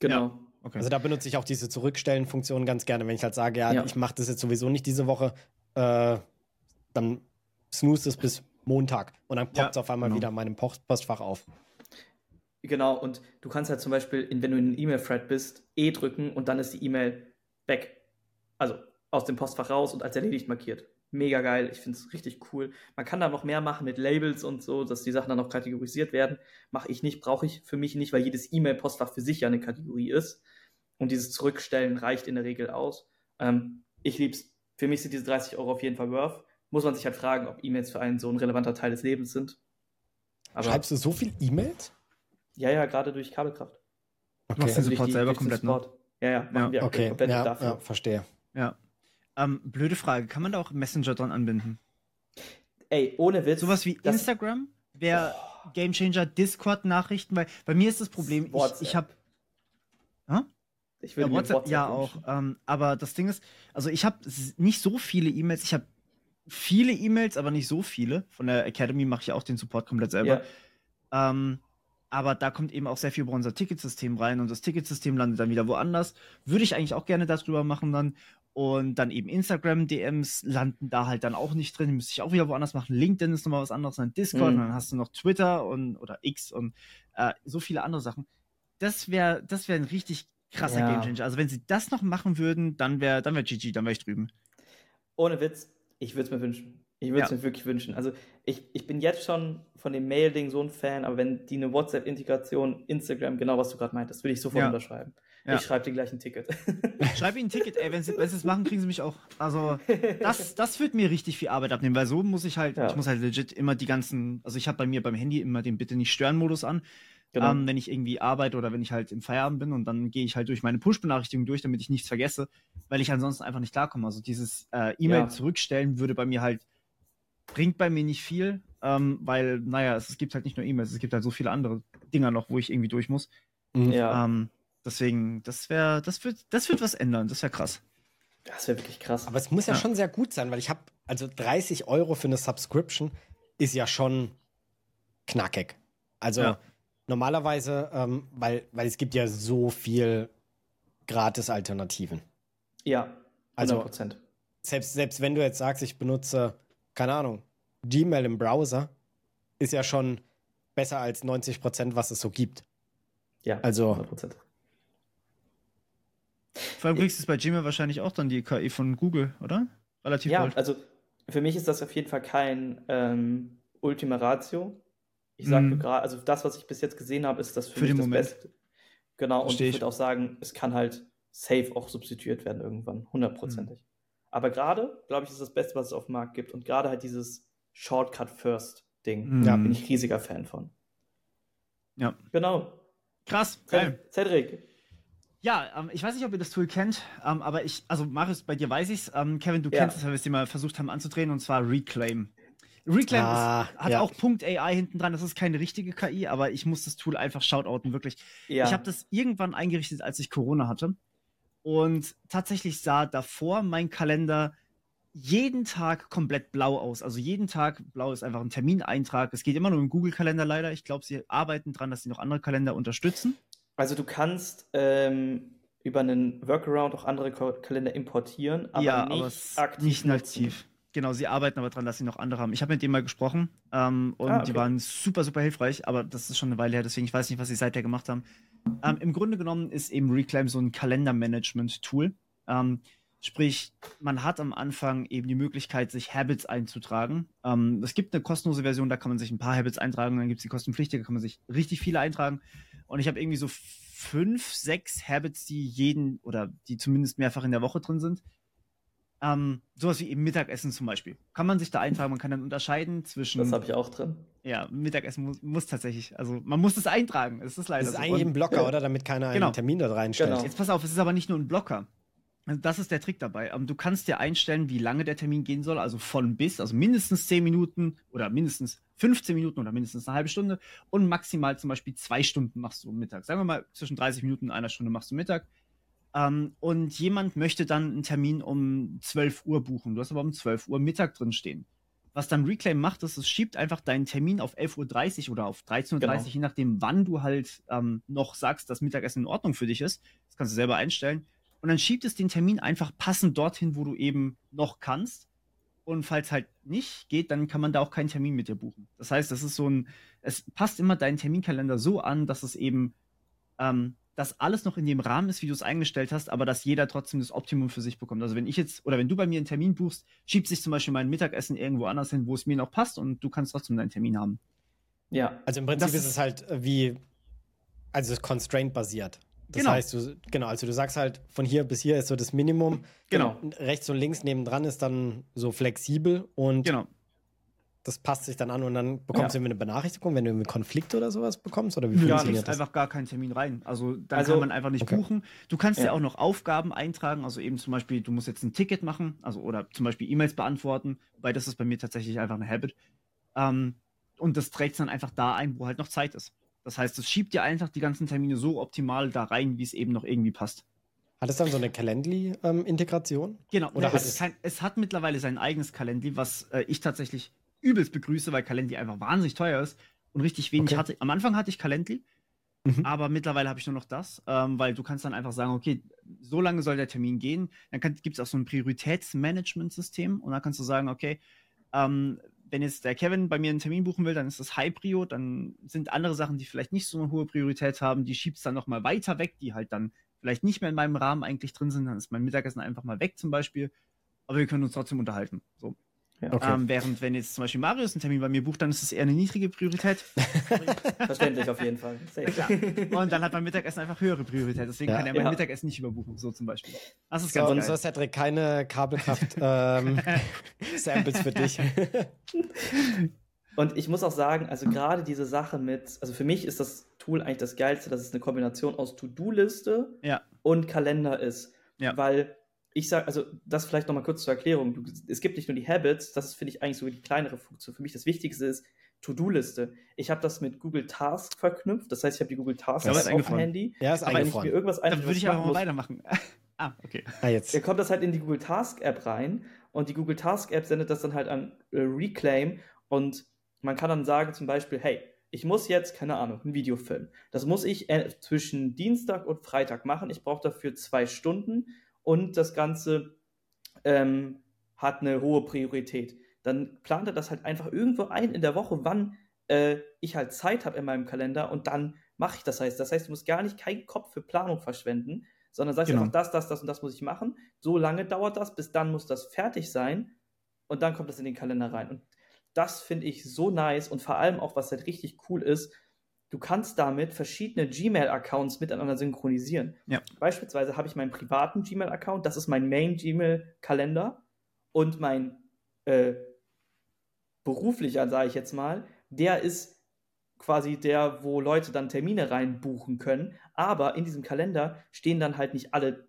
Genau. Ja. Okay. Also da benutze ich auch diese Zurückstellen-Funktion ganz gerne, wenn ich halt sage, ja, ja. ich mache das jetzt sowieso nicht diese Woche, äh, dann snooze es bis Montag und dann poppt es ja, auf einmal genau. wieder in meinem Post Postfach auf. Genau, und du kannst halt zum Beispiel, wenn du in einem E-Mail-Thread bist, E drücken und dann ist die E-Mail weg. Also aus dem Postfach raus und als erledigt markiert. Mega geil, ich finde es richtig cool. Man kann da noch mehr machen mit Labels und so, dass die Sachen dann noch kategorisiert werden. Mache ich nicht, brauche ich für mich nicht, weil jedes E-Mail-Postfach für sich ja eine Kategorie ist. Und dieses Zurückstellen reicht in der Regel aus. Ähm, ich lieb's. Für mich sind diese 30 Euro auf jeden Fall worth. Muss man sich halt fragen, ob E-Mails für einen so ein relevanter Teil des Lebens sind. Aber Schreibst du so viel E-Mails? Ja, ja, gerade durch Kabelkraft. Okay. Machst du also Support die, selber komplett, ne? Ja, ja, machen ja. wir okay. komplett ja, dafür. Ja, verstehe. Ja. Ähm, blöde Frage, kann man da auch Messenger dran anbinden? Ey, ohne Witz. Sowas wie Instagram wäre oh. Gamechanger, Discord-Nachrichten, weil bei mir ist das Problem, WhatsApp. ich, ich habe ich würde ja, WhatsApp, WhatsApp ja auch. Ähm, aber das Ding ist, also ich habe nicht so viele E-Mails. Ich habe viele E-Mails, aber nicht so viele. Von der Academy mache ich auch den Support komplett selber. Ja. Ähm, aber da kommt eben auch sehr viel über unser Ticketsystem rein und das Ticketsystem landet dann wieder woanders. Würde ich eigentlich auch gerne darüber machen dann. Und dann eben Instagram-DMs landen da halt dann auch nicht drin. Die müsste ich auch wieder woanders machen. LinkedIn ist nochmal was anderes, dann Discord mhm. und dann hast du noch Twitter und oder X und äh, so viele andere Sachen. Das wäre das wär ein richtig krasser ja. Gamechanger. Also wenn sie das noch machen würden, dann wäre dann wär GG, dann wäre ich drüben. Ohne Witz, ich würde es mir wünschen. Ich würde es ja. mir wirklich wünschen. Also ich, ich bin jetzt schon von dem Mail-Ding so ein Fan, aber wenn die eine WhatsApp-Integration, Instagram, genau was du gerade meintest, würde ich sofort ja. unterschreiben. Ja. Ich schreibe dir gleich ein Ticket. Schreib ihnen ein Ticket, ey, wenn sie, wenn sie es machen, kriegen sie mich auch. Also, das, das wird mir richtig viel Arbeit abnehmen, weil so muss ich halt, ja. ich muss halt legit immer die ganzen, also ich habe bei mir beim Handy immer den Bitte nicht stören Modus an. Genau. Ähm, wenn ich irgendwie arbeite oder wenn ich halt im Feierabend bin und dann gehe ich halt durch meine Push-Benachrichtigungen durch, damit ich nichts vergesse, weil ich ansonsten einfach nicht klarkomme. Also dieses äh, E-Mail ja. zurückstellen würde bei mir halt bringt bei mir nicht viel, ähm, weil, naja, es, es, gibt halt nicht nur E-Mails, es gibt halt so viele andere Dinger noch, wo ich irgendwie durch muss. Mhm. Ja. Ähm, deswegen, das wäre, das wird, das wird was ändern, das wäre krass. Das wäre wirklich krass. Aber es muss ja, ja, schon sehr gut sein, weil ich habe, also 30 Euro für eine Subscription ist ja schon knackig. Also ja. normalerweise, ähm, weil, weil es gibt ja so viel Gratis-Alternativen. Ja, 100%. Also, selbst, selbst wenn du jetzt sagst, ich benutze keine Ahnung, Gmail im Browser ist ja schon besser als 90 Prozent, was es so gibt. Ja, also 100 Vor allem kriegst du es bei Gmail wahrscheinlich auch dann die KI von Google, oder? Relativ Ja, bald. also für mich ist das auf jeden Fall kein ähm, Ultima Ratio. Ich sage mhm. gerade, also das, was ich bis jetzt gesehen habe, ist das für, für mich das Moment. Beste. Genau, Versteh und ich würde auch sagen, es kann halt safe auch substituiert werden irgendwann, hundertprozentig. Mhm. Aber gerade, glaube ich, ist das Beste, was es auf dem Markt gibt. Und gerade halt dieses Shortcut First Ding. Mhm. Da bin ich riesiger Fan von. Ja. Genau. Krass. Geil. Cedric. Ja, ähm, ich weiß nicht, ob ihr das Tool kennt, ähm, aber ich, also Marius, bei dir weiß ich's. Ähm, Kevin, du ja. kennst es, weil wir es dir mal versucht haben anzudrehen, und zwar Reclaim. Reclaim ah, ist, hat ja. auch Punkt .ai hinten dran. Das ist keine richtige KI, aber ich muss das Tool einfach shoutouten, wirklich. Ja. Ich habe das irgendwann eingerichtet, als ich Corona hatte. Und tatsächlich sah davor mein Kalender jeden Tag komplett blau aus. Also jeden Tag blau ist einfach ein Termineintrag. Es geht immer nur im Google-Kalender leider. Ich glaube, sie arbeiten daran, dass sie noch andere Kalender unterstützen. Also du kannst ähm, über einen Workaround auch andere Kalender importieren, aber ja, nicht aber aktiv. Nicht nativ. Genau, sie arbeiten aber daran, dass sie noch andere haben. Ich habe mit denen mal gesprochen ähm, und ah, okay. die waren super, super hilfreich, aber das ist schon eine Weile her, deswegen ich weiß nicht, was sie seither gemacht haben. Ähm, Im Grunde genommen ist eben Reclaim so ein Kalendermanagement-Tool. Ähm, sprich, man hat am Anfang eben die Möglichkeit, sich Habits einzutragen. Ähm, es gibt eine kostenlose Version, da kann man sich ein paar Habits eintragen, dann gibt es die kostenpflichtige, da kann man sich richtig viele eintragen. Und ich habe irgendwie so fünf, sechs Habits, die jeden oder die zumindest mehrfach in der Woche drin sind. Ähm, sowas wie eben Mittagessen zum Beispiel. Kann man sich da eintragen, man kann dann unterscheiden zwischen. Das habe ich auch drin. Ja, Mittagessen muss, muss, tatsächlich, also man muss es eintragen. Es ist leider. Das ist so. eigentlich ein Blocker, ja. oder? Damit keiner genau. einen Termin da reinstellt. Genau. Jetzt pass auf, es ist aber nicht nur ein Blocker. Also das ist der Trick dabei. Ähm, du kannst dir einstellen, wie lange der Termin gehen soll, also von bis, also mindestens 10 Minuten oder mindestens 15 Minuten oder mindestens eine halbe Stunde und maximal zum Beispiel zwei Stunden machst du Mittag. Sagen wir mal, zwischen 30 Minuten und einer Stunde machst du Mittag. Ähm, und jemand möchte dann einen Termin um 12 Uhr buchen. Du hast aber um 12 Uhr Mittag drin stehen. Was dann Reclaim macht, ist, es schiebt einfach deinen Termin auf 11.30 Uhr oder auf 13.30 Uhr, genau. je nachdem, wann du halt ähm, noch sagst, dass Mittagessen in Ordnung für dich ist. Das kannst du selber einstellen. Und dann schiebt es den Termin einfach passend dorthin, wo du eben noch kannst. Und falls halt nicht geht, dann kann man da auch keinen Termin mit dir buchen. Das heißt, das ist so ein, es passt immer deinen Terminkalender so an, dass es eben ähm, dass alles noch in dem Rahmen ist, wie du es eingestellt hast, aber dass jeder trotzdem das Optimum für sich bekommt. Also wenn ich jetzt, oder wenn du bei mir einen Termin buchst, schiebt sich zum Beispiel mein Mittagessen irgendwo anders hin, wo es mir noch passt und du kannst trotzdem deinen Termin haben. Ja. Also im Prinzip das ist es halt äh, wie, also constraint basiert. Das genau. heißt, du, genau, also du sagst halt, von hier bis hier ist so das Minimum. Genau. Rechts und links nebendran ist dann so flexibel und genau das passt sich dann an und dann bekommst ja. du eine Benachrichtigung, wenn du irgendwie Konflikte oder sowas bekommst? Oder wie ja, funktioniert das? einfach gar keinen Termin rein. Also dann also, kann man einfach nicht okay. buchen. Du kannst ja. ja auch noch Aufgaben eintragen, also eben zum Beispiel, du musst jetzt ein Ticket machen, also oder zum Beispiel E-Mails beantworten, weil das ist bei mir tatsächlich einfach eine Habit. Ähm, und das trägt dann einfach da ein, wo halt noch Zeit ist. Das heißt, es schiebt dir einfach die ganzen Termine so optimal da rein, wie es eben noch irgendwie passt. Hat es dann so eine Calendly-Integration? Ähm, genau, Oder es, es, kein, es, hat mittlerweile sein eigenes Calendly, was äh, ich tatsächlich übelst begrüße, weil Calendly einfach wahnsinnig teuer ist und richtig wenig okay. hatte. Am Anfang hatte ich Calendly, mhm. aber mittlerweile habe ich nur noch das, ähm, weil du kannst dann einfach sagen, okay, so lange soll der Termin gehen. Dann gibt es auch so ein Prioritätsmanagement-System und dann kannst du sagen, okay, ähm, wenn jetzt der Kevin bei mir einen Termin buchen will, dann ist das High Prio, dann sind andere Sachen, die vielleicht nicht so eine hohe Priorität haben, die schiebst dann nochmal weiter weg, die halt dann vielleicht nicht mehr in meinem Rahmen eigentlich drin sind, dann ist mein Mittagessen einfach mal weg zum Beispiel. Aber wir können uns trotzdem unterhalten. So. Ja, okay. ähm, während wenn jetzt zum Beispiel Marius einen Termin bei mir bucht, dann ist es eher eine niedrige Priorität. Verständlich auf jeden Fall. Ja. Und dann hat mein Mittagessen einfach höhere Priorität. Deswegen ja. kann er mein Mittagessen nicht überbuchen, so zum Beispiel. Das ist ganz so, Und so, Cedric, keine Kabelkraft-Samples ähm, für dich. Und ich muss auch sagen, also gerade diese Sache mit, also für mich ist das Tool eigentlich das Geilste, dass es eine Kombination aus To-Do-Liste ja. und Kalender ist. Ja. Weil ich sage, also das vielleicht nochmal kurz zur Erklärung. Du, es gibt nicht nur die Habits, das ist, finde ich, eigentlich so die kleinere Funktion. Für mich das Wichtigste ist To-Do-Liste. Ich habe das mit Google Task verknüpft. Das heißt, ich habe die Google Task ja, auf dem Handy. Ja, ist aber wenn ich mir irgendwas Dann würde ich aber mal weitermachen. ah, okay. Ah, jetzt. Da kommt das halt in die Google Task App rein und die Google Task App sendet das dann halt an äh, Reclaim und man kann dann sagen zum Beispiel, hey, ich muss jetzt, keine Ahnung, ein Video filmen. Das muss ich äh, zwischen Dienstag und Freitag machen. Ich brauche dafür zwei Stunden und das Ganze ähm, hat eine hohe Priorität. Dann plant er das halt einfach irgendwo ein in der Woche, wann äh, ich halt Zeit habe in meinem Kalender und dann mache ich das heißt. Das heißt, du musst gar nicht keinen Kopf für Planung verschwenden, sondern sagst genau. einfach, das, das, das und das muss ich machen. So lange dauert das, bis dann muss das fertig sein und dann kommt das in den Kalender rein. Und das finde ich so nice und vor allem auch, was halt richtig cool ist, du kannst damit verschiedene Gmail-Accounts miteinander synchronisieren. Ja. Beispielsweise habe ich meinen privaten Gmail-Account, das ist mein Main-Gmail-Kalender und mein äh, beruflicher, sage ich jetzt mal, der ist quasi der, wo Leute dann Termine reinbuchen können. Aber in diesem Kalender stehen dann halt nicht alle,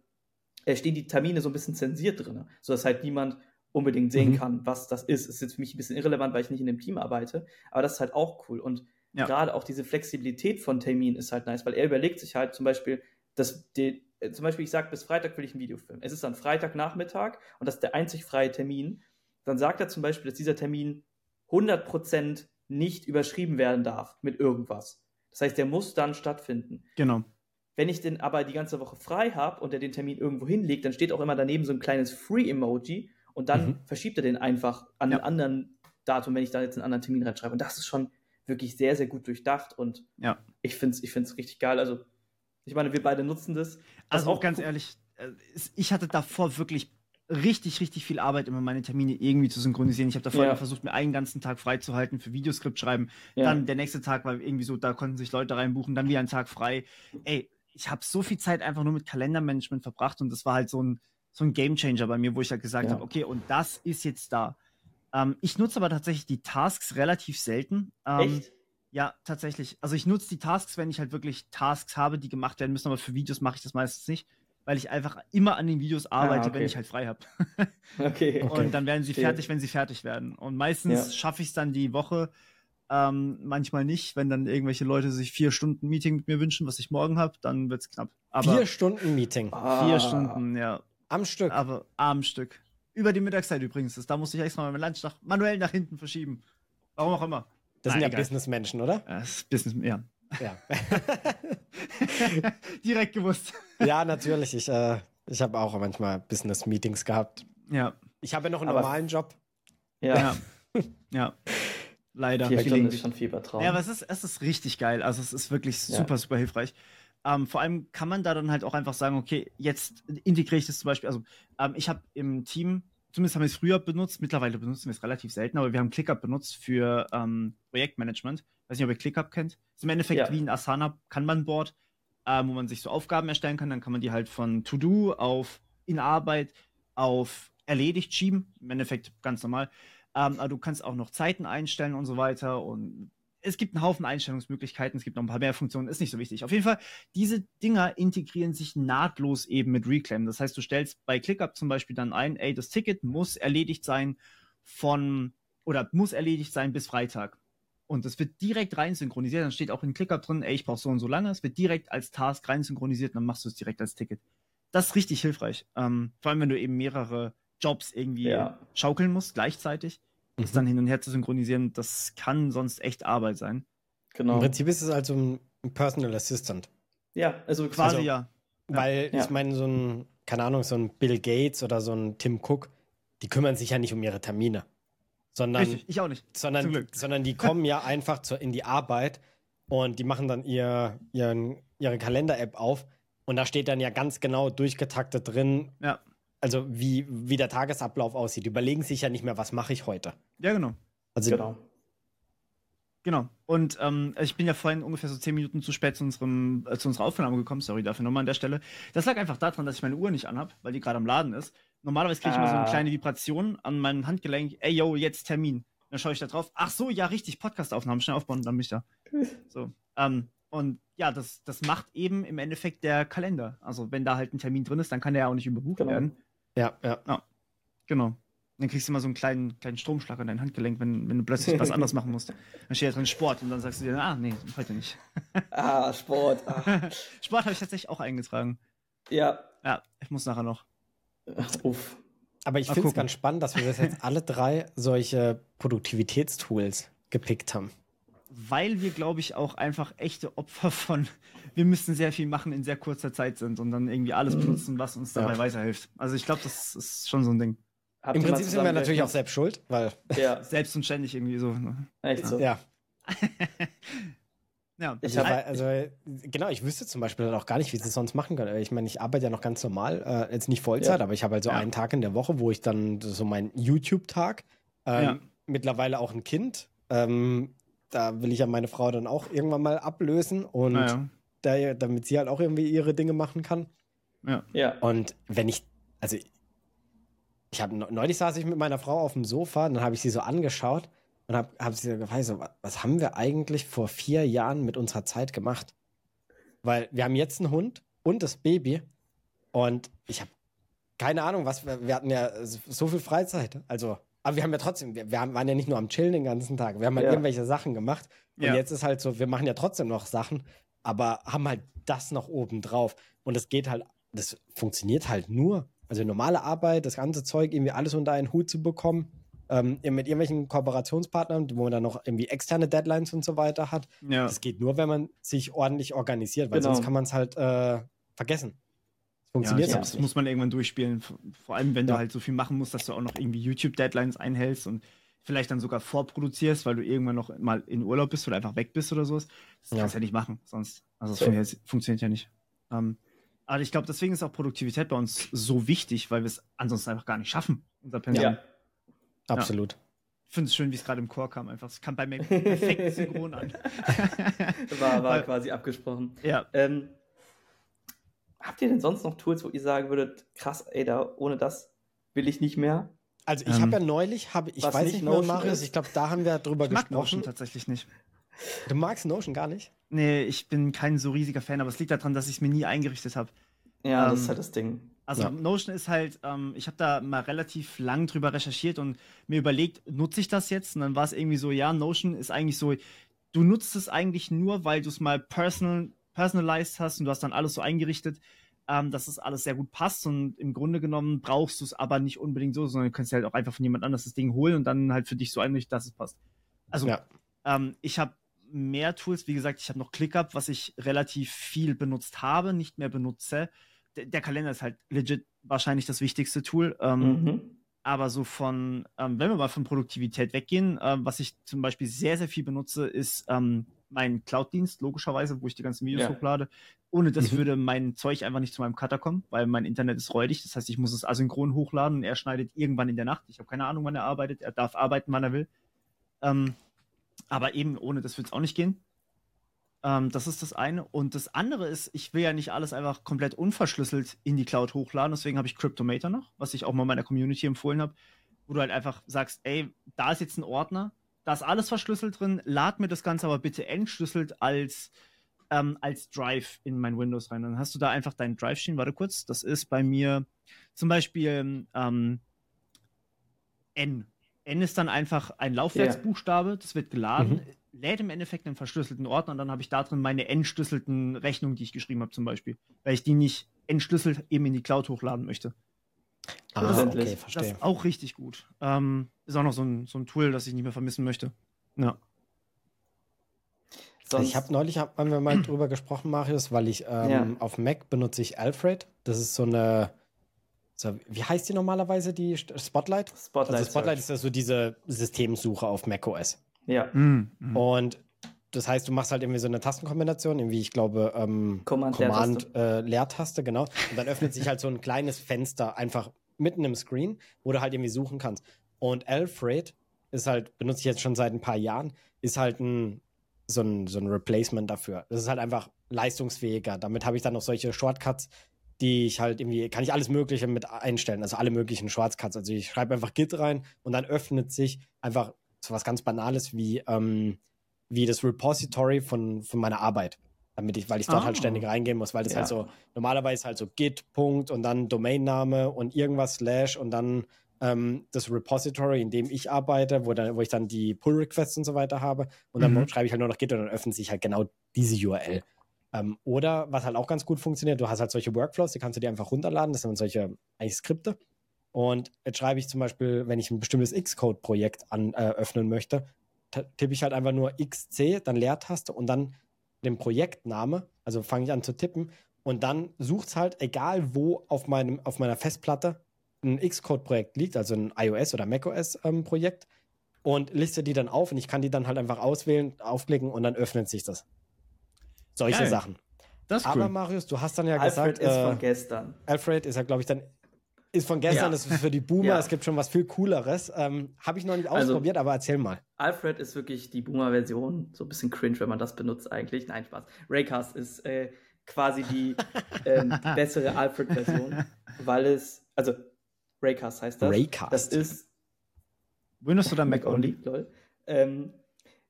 äh, stehen die Termine so ein bisschen zensiert drin, sodass halt niemand unbedingt sehen mhm. kann, was das ist. Ist jetzt für mich ein bisschen irrelevant, weil ich nicht in dem Team arbeite, aber das ist halt auch cool. Und ja. gerade auch diese Flexibilität von Termin ist halt nice, weil er überlegt sich halt zum Beispiel, dass die, äh, zum Beispiel ich sage, bis Freitag will ich ein Video filmen. Es ist dann Freitagnachmittag und das ist der einzig freie Termin. Dann sagt er zum Beispiel, dass dieser Termin 100% nicht überschrieben werden darf mit irgendwas. Das heißt, der muss dann stattfinden. Genau. Wenn ich den aber die ganze Woche frei habe und er den Termin irgendwo hinlegt, dann steht auch immer daneben so ein kleines Free-Emoji und dann mhm. verschiebt er den einfach an ja. einen anderen Datum, wenn ich da jetzt einen anderen Termin reinschreibe. Und das ist schon wirklich sehr, sehr gut durchdacht und ja. ich finde es ich find's richtig geil. Also, ich meine, wir beide nutzen das. also auch ganz ehrlich, äh, ich hatte davor wirklich richtig, richtig viel Arbeit, immer meine Termine irgendwie zu synchronisieren. Ich habe davor ja. versucht, mir einen ganzen Tag freizuhalten für Videoskript schreiben. Ja. Dann der nächste Tag war irgendwie so, da konnten sich Leute reinbuchen, dann wieder ein Tag frei. Ey, ich habe so viel Zeit einfach nur mit Kalendermanagement verbracht und das war halt so ein, so ein Gamechanger bei mir, wo ich halt gesagt ja. habe, okay, und das ist jetzt da. Ähm, ich nutze aber tatsächlich die Tasks relativ selten. Ähm, Echt? Ja, tatsächlich. Also ich nutze die Tasks, wenn ich halt wirklich Tasks habe, die gemacht werden müssen, aber für Videos mache ich das meistens nicht, weil ich einfach immer an den Videos ah, arbeite, ah, okay. wenn ich halt frei habe. okay, okay. Und dann werden sie fertig, wenn sie fertig werden. Und meistens ja. schaffe ich es dann die Woche, ähm, manchmal nicht, wenn dann irgendwelche Leute sich vier Stunden Meeting mit mir wünschen, was ich morgen habe, dann wird es knapp. Aber vier Stunden Meeting. Ah. Vier Stunden, ja. Am Stück. Aber am Stück. Über die Mittagszeit übrigens. Das, da musste ich extra mal mein Lunch nach, manuell nach hinten verschieben. Warum auch immer. Das Nein, sind ja Businessmenschen, oder? Das ist Business, ja. Ja. Direkt gewusst. Ja, natürlich. Ich, äh, ich habe auch manchmal Business-Meetings gehabt. Ja. Ich habe ja noch einen aber normalen Job. Ja. Ja. ja. Leider. Vier Stunden ist schon Fiebertraum. Ja, aber es ist, es ist richtig geil. Also es ist wirklich super, ja. super hilfreich. Ähm, vor allem kann man da dann halt auch einfach sagen, okay, jetzt integriere ich das zum Beispiel. Also ähm, ich habe im Team, zumindest haben wir es früher benutzt, mittlerweile benutzen wir es relativ selten, aber wir haben ClickUp benutzt für ähm, Projektmanagement. Ich weiß nicht, ob ihr ClickUp kennt. Ist im Endeffekt ja. wie ein Asana Kanban-Board, ähm, wo man sich so Aufgaben erstellen kann. Dann kann man die halt von To-Do auf in Arbeit auf erledigt schieben. Im Endeffekt ganz normal. Ähm, aber du kannst auch noch Zeiten einstellen und so weiter und es gibt einen Haufen Einstellungsmöglichkeiten, es gibt noch ein paar mehr Funktionen, ist nicht so wichtig. Auf jeden Fall, diese Dinger integrieren sich nahtlos eben mit Reclaim. Das heißt, du stellst bei ClickUp zum Beispiel dann ein, ey, das Ticket muss erledigt sein von oder muss erledigt sein bis Freitag. Und das wird direkt rein synchronisiert. Dann steht auch in ClickUp drin, ey, ich brauche so und so lange. Es wird direkt als Task rein synchronisiert und dann machst du es direkt als Ticket. Das ist richtig hilfreich. Ähm, vor allem, wenn du eben mehrere Jobs irgendwie ja. schaukeln musst gleichzeitig das mhm. dann hin und her zu synchronisieren, das kann sonst echt Arbeit sein. Genau. Im Prinzip ist es also ein Personal Assistant. Ja, also quasi also, ja. Weil ja. ich meine, so ein, keine Ahnung, so ein Bill Gates oder so ein Tim Cook, die kümmern sich ja nicht um ihre Termine. Sondern, Richtig, ich auch nicht. Sondern, sondern die kommen ja einfach zu, in die Arbeit und die machen dann ihr, ihren, ihre Kalender-App auf und da steht dann ja ganz genau durchgetaktet drin, ja. Also wie, wie der Tagesablauf aussieht. Die überlegen sich ja nicht mehr, was mache ich heute. Ja, genau. Also genau. Genau. Und ähm, ich bin ja vorhin ungefähr so zehn Minuten zu spät zu, unserem, äh, zu unserer Aufnahme gekommen. Sorry dafür nochmal an der Stelle. Das lag einfach daran, dass ich meine Uhr nicht anhab, weil die gerade am Laden ist. Normalerweise kriege ich ah. immer so eine ah. kleine Vibration an meinem Handgelenk. Ey, yo, jetzt Termin. Dann schaue ich da drauf. Ach so, ja, richtig. Podcast-Aufnahmen. Schnell aufbauen, dann bin ich da. So. Ähm, und ja, das, das macht eben im Endeffekt der Kalender. Also, wenn da halt ein Termin drin ist, dann kann der ja auch nicht überbucht genau. werden. Ja, ja. ja. Genau. Dann kriegst du immer so einen kleinen, kleinen Stromschlag an dein Handgelenk, wenn, wenn du plötzlich was anderes machen musst. Dann steht da drin Sport und dann sagst du dir, ah, nee, heute nicht. ah, Sport. Ah. Sport habe ich tatsächlich auch eingetragen. Ja. Ja, ich muss nachher noch. Uff. Aber ich finde es ganz spannend, dass wir das jetzt alle drei solche Produktivitätstools gepickt haben. Weil wir, glaube ich, auch einfach echte Opfer von, wir müssen sehr viel machen in sehr kurzer Zeit sind und dann irgendwie alles mhm. benutzen, was uns dabei ja. weiterhilft. Also ich glaube, das ist schon so ein Ding. Im Prinzip sind wir natürlich auch selbst schuld, weil. Ja. selbst und ständig irgendwie so. Ne? Echt so? Ja. ja. Ich habe also genau, ich wüsste zum Beispiel auch gar nicht, wie sie es sonst machen können. Ich meine, ich arbeite ja noch ganz normal, äh, jetzt nicht Vollzeit, ja. aber ich habe halt so ja. einen Tag in der Woche, wo ich dann so meinen YouTube-Tag, ähm, ja. mittlerweile auch ein Kind. Ähm, da will ich ja meine Frau dann auch irgendwann mal ablösen und da, damit sie halt auch irgendwie ihre Dinge machen kann. Ja. ja. Und wenn ich, also ich habe neulich saß ich mit meiner Frau auf dem Sofa, dann habe ich sie so angeschaut und habe hab sie so gefragt, so, was haben wir eigentlich vor vier Jahren mit unserer Zeit gemacht? Weil wir haben jetzt einen Hund und das Baby und ich habe keine Ahnung, was wir, wir hatten ja so viel Freizeit. Also, aber wir haben ja trotzdem, wir, wir waren ja nicht nur am Chillen den ganzen Tag, wir haben halt ja. irgendwelche Sachen gemacht und ja. jetzt ist halt so, wir machen ja trotzdem noch Sachen, aber haben halt das noch oben drauf und es geht halt, das funktioniert halt nur, also normale Arbeit, das ganze Zeug, irgendwie alles unter einen Hut zu bekommen, ähm, mit irgendwelchen Kooperationspartnern, wo man dann noch irgendwie externe Deadlines und so weiter hat. Ja. Das geht nur, wenn man sich ordentlich organisiert, weil genau. sonst kann man es halt äh, vergessen. Das funktioniert ja, das muss man irgendwann durchspielen. Vor allem, wenn ja. du halt so viel machen musst, dass du auch noch irgendwie YouTube-Deadlines einhältst und vielleicht dann sogar vorproduzierst, weil du irgendwann noch mal in Urlaub bist oder einfach weg bist oder sowas. Das kannst du ja nicht machen, sonst. Also das so. funktioniert ja nicht. Ähm, aber ich glaube, deswegen ist auch Produktivität bei uns so wichtig, weil wir es ansonsten einfach gar nicht schaffen, unser Pensum. Ja, absolut. Ja. Ich finde es schön, wie es gerade im Chor kam. Einfach, es kam bei mir perfekt synchron an. war, war quasi abgesprochen. Ja. Ähm, habt ihr denn sonst noch Tools, wo ihr sagen würdet, krass, ey, da, ohne das will ich nicht mehr? Also ich ähm, habe ja neulich, hab, ich weiß nicht, mehr, Marius, ich glaube, da haben wir drüber ich gesprochen. Mag Notion tatsächlich nicht. Du magst Notion gar nicht? Nee, ich bin kein so riesiger Fan, aber es liegt daran, dass ich es mir nie eingerichtet habe. Ja, ähm, das ist ähm, halt das Ding. Also ja. Notion ist halt, ähm, ich habe da mal relativ lang drüber recherchiert und mir überlegt, nutze ich das jetzt? Und dann war es irgendwie so, ja, Notion ist eigentlich so, du nutzt es eigentlich nur, weil du es mal personal, personalized hast und du hast dann alles so eingerichtet, ähm, dass es alles sehr gut passt und im Grunde genommen brauchst du es aber nicht unbedingt so, sondern du kannst halt auch einfach von jemand anders das Ding holen und dann halt für dich so einrichten, dass es passt. Also ja. ähm, ich habe mehr Tools. Wie gesagt, ich habe noch ClickUp, was ich relativ viel benutzt habe, nicht mehr benutze. D der Kalender ist halt legit wahrscheinlich das wichtigste Tool. Ähm, mhm. Aber so von, ähm, wenn wir mal von Produktivität weggehen, äh, was ich zum Beispiel sehr, sehr viel benutze, ist ähm, mein Cloud-Dienst, logischerweise, wo ich die ganzen Videos ja. hochlade. Ohne das mhm. würde mein Zeug einfach nicht zu meinem Cutter kommen, weil mein Internet ist räudig. Das heißt, ich muss es asynchron hochladen und er schneidet irgendwann in der Nacht. Ich habe keine Ahnung, wann er arbeitet. Er darf arbeiten, wann er will. Ähm, aber eben ohne das wird es auch nicht gehen. Ähm, das ist das eine. Und das andere ist, ich will ja nicht alles einfach komplett unverschlüsselt in die Cloud hochladen. Deswegen habe ich Cryptomator noch, was ich auch mal meiner Community empfohlen habe, wo du halt einfach sagst, ey, da ist jetzt ein Ordner, da ist alles verschlüsselt drin, lad mir das Ganze aber bitte entschlüsselt als, ähm, als Drive in mein Windows rein. Dann hast du da einfach deinen Drive stehen. Warte kurz, das ist bei mir zum Beispiel ähm, N N ist dann einfach ein Laufwerksbuchstabe, das wird geladen, mhm. lädt im Endeffekt einen verschlüsselten Ordner und dann habe ich da drin meine entschlüsselten Rechnungen, die ich geschrieben habe zum Beispiel, weil ich die nicht entschlüsselt eben in die Cloud hochladen möchte. Ah, das, okay, verstehe. Das ist auch richtig gut. Ähm, ist auch noch so ein, so ein Tool, das ich nicht mehr vermissen möchte. Ja. Sonst ich habe neulich, haben wir mal drüber gesprochen, Marius, weil ich ähm, ja. auf Mac benutze ich Alfred. Das ist so eine, so, wie heißt die normalerweise, die Spotlight? Spotlight, also Spotlight ist ja so diese Systemsuche auf macOS. Ja. Mhm. Und das heißt, du machst halt irgendwie so eine Tastenkombination, irgendwie, ich glaube, ähm, Command, Command Leertaste. Äh, Leertaste, genau. Und dann öffnet sich halt so ein kleines Fenster einfach mitten im Screen, wo du halt irgendwie suchen kannst. Und Alfred ist halt, benutze ich jetzt schon seit ein paar Jahren, ist halt ein so ein, so ein Replacement dafür. Das ist halt einfach leistungsfähiger. Damit habe ich dann noch solche Shortcuts, die ich halt irgendwie, kann ich alles Mögliche mit einstellen, also alle möglichen Shortcuts. Also ich schreibe einfach Git rein und dann öffnet sich einfach so was ganz Banales wie, ähm, wie das Repository von, von meiner Arbeit. Damit ich, weil ich dort oh. halt ständig reingehen muss, weil das ja. halt so, normalerweise halt so Git, Punkt und dann Domainname und irgendwas Slash und dann ähm, das Repository, in dem ich arbeite, wo, dann, wo ich dann die Pull-Requests und so weiter habe. Und dann mhm. schreibe ich halt nur noch Git und dann öffnet sich halt genau diese URL. Ähm, oder was halt auch ganz gut funktioniert, du hast halt solche Workflows, die kannst du dir einfach runterladen. Das sind solche eigentlich Skripte. Und jetzt schreibe ich zum Beispiel, wenn ich ein bestimmtes Xcode-Projekt äh, öffnen möchte, tippe ich halt einfach nur XC, dann Leertaste und dann den Projektname. Also fange ich an zu tippen und dann sucht es halt, egal wo auf, meinem, auf meiner Festplatte, ein Xcode-Projekt liegt, also ein iOS- oder macOS-Projekt, ähm, und liste die dann auf und ich kann die dann halt einfach auswählen, aufklicken und dann öffnet sich das. Solche Geil. Sachen. Das Aber cool. Marius, du hast dann ja Alfred gesagt. Alfred ist äh, von gestern. Alfred ist ja, glaube ich, dann. Ist von gestern, ja. das ist für die Boomer, ja. es gibt schon was viel Cooleres. Ähm, Habe ich noch nicht also, ausprobiert, also, aber erzähl mal. Alfred ist wirklich die Boomer-Version, so ein bisschen cringe, wenn man das benutzt eigentlich. Nein, Spaß. Raycast ist äh, quasi die ähm, bessere Alfred-Version, weil es, also Raycast heißt das. Raycast. Das ist. Windows oder Mac only? Lol. Ähm,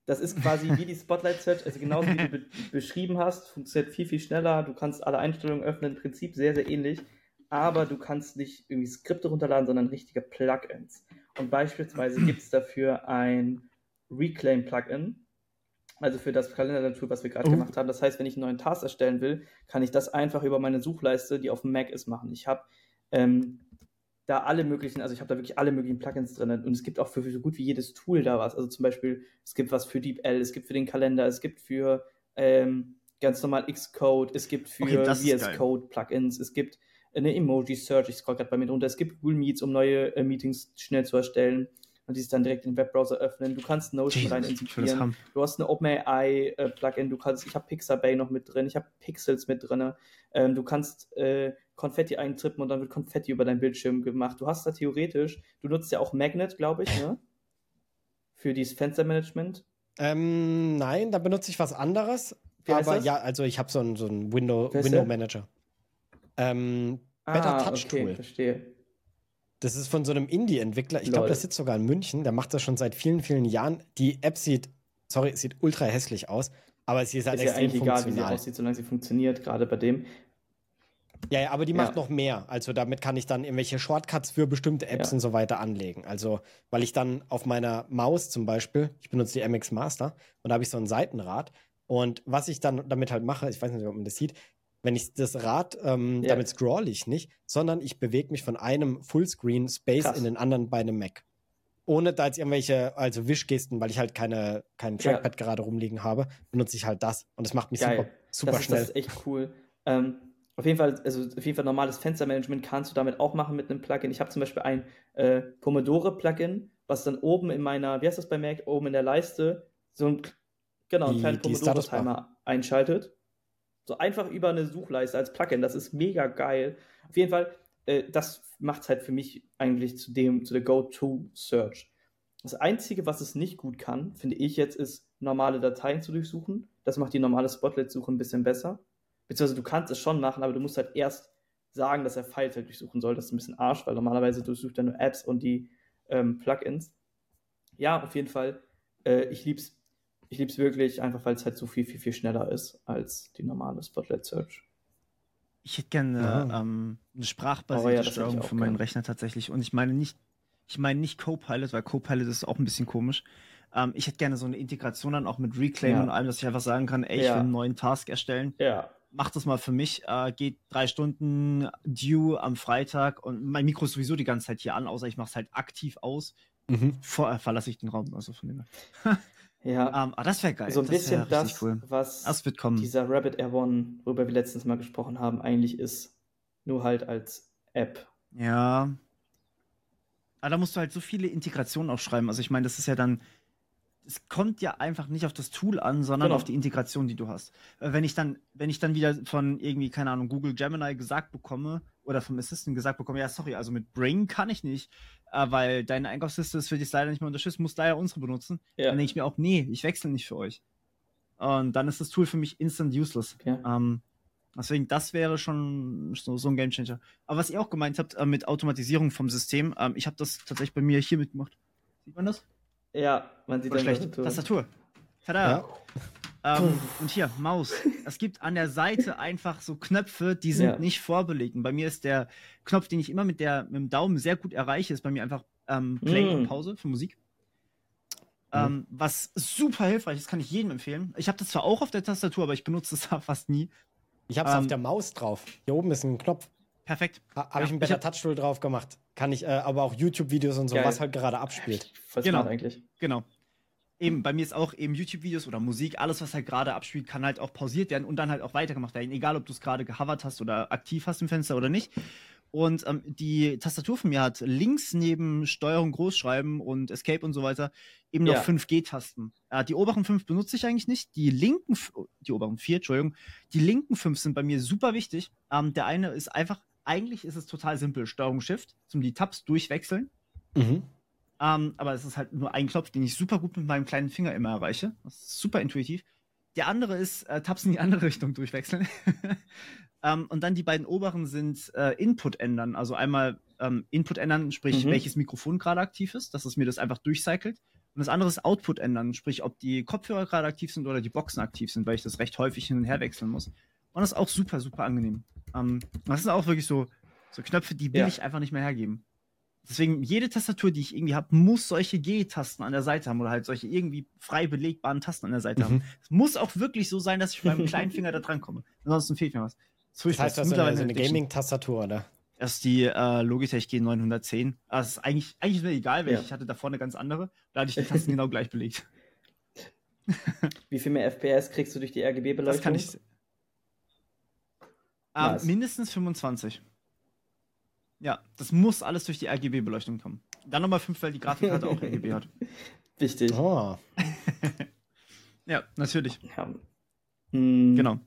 das ist quasi wie die Spotlight Search, also genauso wie du be beschrieben hast, funktioniert viel, viel schneller. Du kannst alle Einstellungen öffnen, im Prinzip sehr, sehr ähnlich. Aber du kannst nicht irgendwie Skripte runterladen, sondern richtige Plugins. Und beispielsweise gibt es dafür ein Reclaim-Plugin, also für das Kalender-Tool, was wir gerade oh. gemacht haben. Das heißt, wenn ich einen neuen Task erstellen will, kann ich das einfach über meine Suchleiste, die auf dem Mac ist, machen. Ich habe ähm, da alle möglichen, also ich habe da wirklich alle möglichen Plugins drin und es gibt auch für, für, so gut wie jedes Tool da was. Also zum Beispiel, es gibt was für DeepL, es gibt für den Kalender, es gibt für ähm, ganz normal Xcode, es gibt für okay, VS Code Plugins, es gibt eine Emoji Search, ich scroll gerade bei mir drunter, es gibt Google Meets, um neue äh, Meetings schnell zu erstellen und die sich dann direkt in den Webbrowser öffnen. Du kannst Notion Jesus, rein integrieren. Du hast eine OpenAI äh, Plugin, du kannst, ich habe Pixabay noch mit drin, ich habe Pixels mit drin. Ähm, du kannst äh, Konfetti eintrippen und dann wird Konfetti über deinen Bildschirm gemacht. Du hast da theoretisch, du nutzt ja auch Magnet, glaube ich, ne? Für dieses Fenstermanagement. Ähm, nein, da benutze ich was anderes. Wie aber ja, also ich habe so einen so Window, Window Manager. Ähm, Better ah, Touch okay, Tool. Verstehe. Das ist von so einem Indie-Entwickler. Ich glaube, das sitzt sogar in München. Der macht das schon seit vielen, vielen Jahren. Die App sieht, sorry, sieht ultra hässlich aus, aber sie ist halt ist extrem ja eigentlich egal, wie sie aussieht, solange sie funktioniert, gerade bei dem. Ja, ja, aber die ja. macht noch mehr. Also damit kann ich dann irgendwelche Shortcuts für bestimmte Apps ja. und so weiter anlegen. Also, weil ich dann auf meiner Maus zum Beispiel, ich benutze die MX Master und da habe ich so ein Seitenrad. Und was ich dann damit halt mache, ich weiß nicht, ob man das sieht, wenn ich das Rad, ähm, yeah. damit scroll ich nicht, sondern ich bewege mich von einem Fullscreen-Space in den anderen bei einem Mac. Ohne da jetzt irgendwelche, also Wischgesten, weil ich halt keine, kein Trackpad ja. gerade rumliegen habe, benutze ich halt das. Und das macht mich Geil. super, super das schnell. Ist, das ist echt cool. Ähm, auf jeden Fall, also auf jeden Fall normales Fenstermanagement kannst du damit auch machen mit einem Plugin. Ich habe zum Beispiel ein äh, Pomodoro-Plugin, was dann oben in meiner, wie heißt das bei Mac, oben in der Leiste so ein, genau, einen kleinen Pomodoro-Timer einschaltet. So einfach über eine Suchleiste als Plugin. Das ist mega geil. Auf jeden Fall, äh, das macht es halt für mich eigentlich zu dem, zu der Go-To-Search. Das Einzige, was es nicht gut kann, finde ich jetzt, ist normale Dateien zu durchsuchen. Das macht die normale Spotlight-Suche ein bisschen besser. Beziehungsweise du kannst es schon machen, aber du musst halt erst sagen, dass er Files halt durchsuchen soll. Das ist ein bisschen Arsch, weil normalerweise durchsucht er nur Apps und die ähm, Plugins. Ja, auf jeden Fall. Äh, ich lieb's ich liebe es wirklich, einfach weil es halt so viel, viel, viel schneller ist als die normale Spotlight Search. Ich hätte gerne ja. ähm, eine sprachbasierte oh, ja, Steuerung für meinen gern. Rechner tatsächlich. Und ich meine nicht, ich meine nicht Copilot, weil Copilot ist auch ein bisschen komisch. Ähm, ich hätte gerne so eine Integration dann auch mit Reclaim ja. und allem, dass ich einfach sagen kann, ey, ich will einen neuen Task erstellen. Ja. Mach das mal für mich. Äh, geht drei Stunden due am Freitag und mein Mikro ist sowieso die ganze Zeit hier an, außer ich mache es halt aktiv aus. Mhm. Vor, äh, verlasse ich den Raum, also von dem Ja. Um, ähm, aber das wäre geil. So ein das bisschen das, cool. was das wird kommen. dieser Rabbit Air One, worüber wir letztens mal gesprochen haben, eigentlich ist. Nur halt als App. Ja. Aber da musst du halt so viele Integrationen aufschreiben. Also ich meine, das ist ja dann, es kommt ja einfach nicht auf das Tool an, sondern genau. auf die Integration, die du hast. Äh, wenn ich dann, wenn ich dann wieder von irgendwie, keine Ahnung, Google Gemini gesagt bekomme oder vom Assistant gesagt bekomme, ja, sorry, also mit Bring kann ich nicht, äh, weil deine Einkaufsliste ist für dich leider nicht mehr unterstützt, muss daher unsere benutzen. Ja. Dann denke ich mir auch, nee, ich wechsle nicht für euch. Und dann ist das Tool für mich instant useless. Ja. Ähm, deswegen, das wäre schon so, so ein Gamechanger. Aber was ihr auch gemeint habt äh, mit Automatisierung vom System, ähm, ich habe das tatsächlich bei mir hier mitgemacht. Sieht man das? Ja, man sieht Oder schlecht. Tastatur. Tastatur. Tada. Ja. Ähm, und hier, Maus. Es gibt an der Seite einfach so Knöpfe, die sind ja. nicht vorbelegt. Und bei mir ist der Knopf, den ich immer mit, der, mit dem Daumen sehr gut erreiche, ist bei mir einfach ähm, Play mm. und Pause für Musik. Mhm. Ähm, was super hilfreich ist, kann ich jedem empfehlen. Ich habe das zwar auch auf der Tastatur, aber ich benutze es fast nie. Ich habe es ähm, auf der Maus drauf. Hier oben ist ein Knopf. Perfekt. Ha, habe ja, ich einen Better Touch Tool drauf gemacht. Kann ich, äh, aber auch YouTube-Videos und so, Geil. was halt gerade abspielt. Voll genau, eigentlich. Genau. Eben, bei mir ist auch eben YouTube-Videos oder Musik, alles, was halt gerade abspielt, kann halt auch pausiert werden und dann halt auch weitergemacht werden. Egal, ob du es gerade gehovert hast oder aktiv hast im Fenster oder nicht. Und ähm, die Tastatur von mir hat links neben Steuerung, Großschreiben und Escape und so weiter eben noch ja. 5 G-Tasten. Äh, die oberen 5 benutze ich eigentlich nicht. Die linken, die oberen 4, Entschuldigung, die linken 5 sind bei mir super wichtig. Ähm, der eine ist einfach eigentlich ist es total simpel. Steuerung Shift zum die Tabs durchwechseln. Mhm. Ähm, aber es ist halt nur ein Knopf, den ich super gut mit meinem kleinen Finger immer erreiche. Das ist super intuitiv. Der andere ist äh, Tabs in die andere Richtung durchwechseln. ähm, und dann die beiden oberen sind äh, Input ändern. Also einmal ähm, Input ändern, sprich, mhm. welches Mikrofon gerade aktiv ist, dass es mir das einfach durchcycelt. Und das andere ist Output ändern, sprich, ob die Kopfhörer gerade aktiv sind oder die Boxen aktiv sind, weil ich das recht häufig hin und her wechseln muss. Und das ist auch super, super angenehm. Ähm, das sind auch wirklich so, so Knöpfe, die will ja. ich einfach nicht mehr hergeben. Deswegen, jede Tastatur, die ich irgendwie habe, muss solche G-Tasten an der Seite haben oder halt solche irgendwie frei belegbaren Tasten an der Seite mhm. haben. Es muss auch wirklich so sein, dass ich mit meinem kleinen Finger da dran komme. Ansonsten fehlt mir was. Das, das heißt, das ist eine, eine Gaming-Tastatur, oder? Das ist die äh, Logitech G910. Also, es ist eigentlich, eigentlich ist mir egal, welche. Ja. Ich hatte davor eine ganz andere. Da hatte ich die Tasten genau gleich belegt. Wie viel mehr FPS kriegst du durch die RGB-Beleuchtung? Das kann ich. Nice. Mindestens 25. Ja, das muss alles durch die RGB-Beleuchtung kommen. Dann nochmal 5, weil die Grafikkarte auch RGB hat. Wichtig. Oh. ja, natürlich. Ja. Mm. Genau.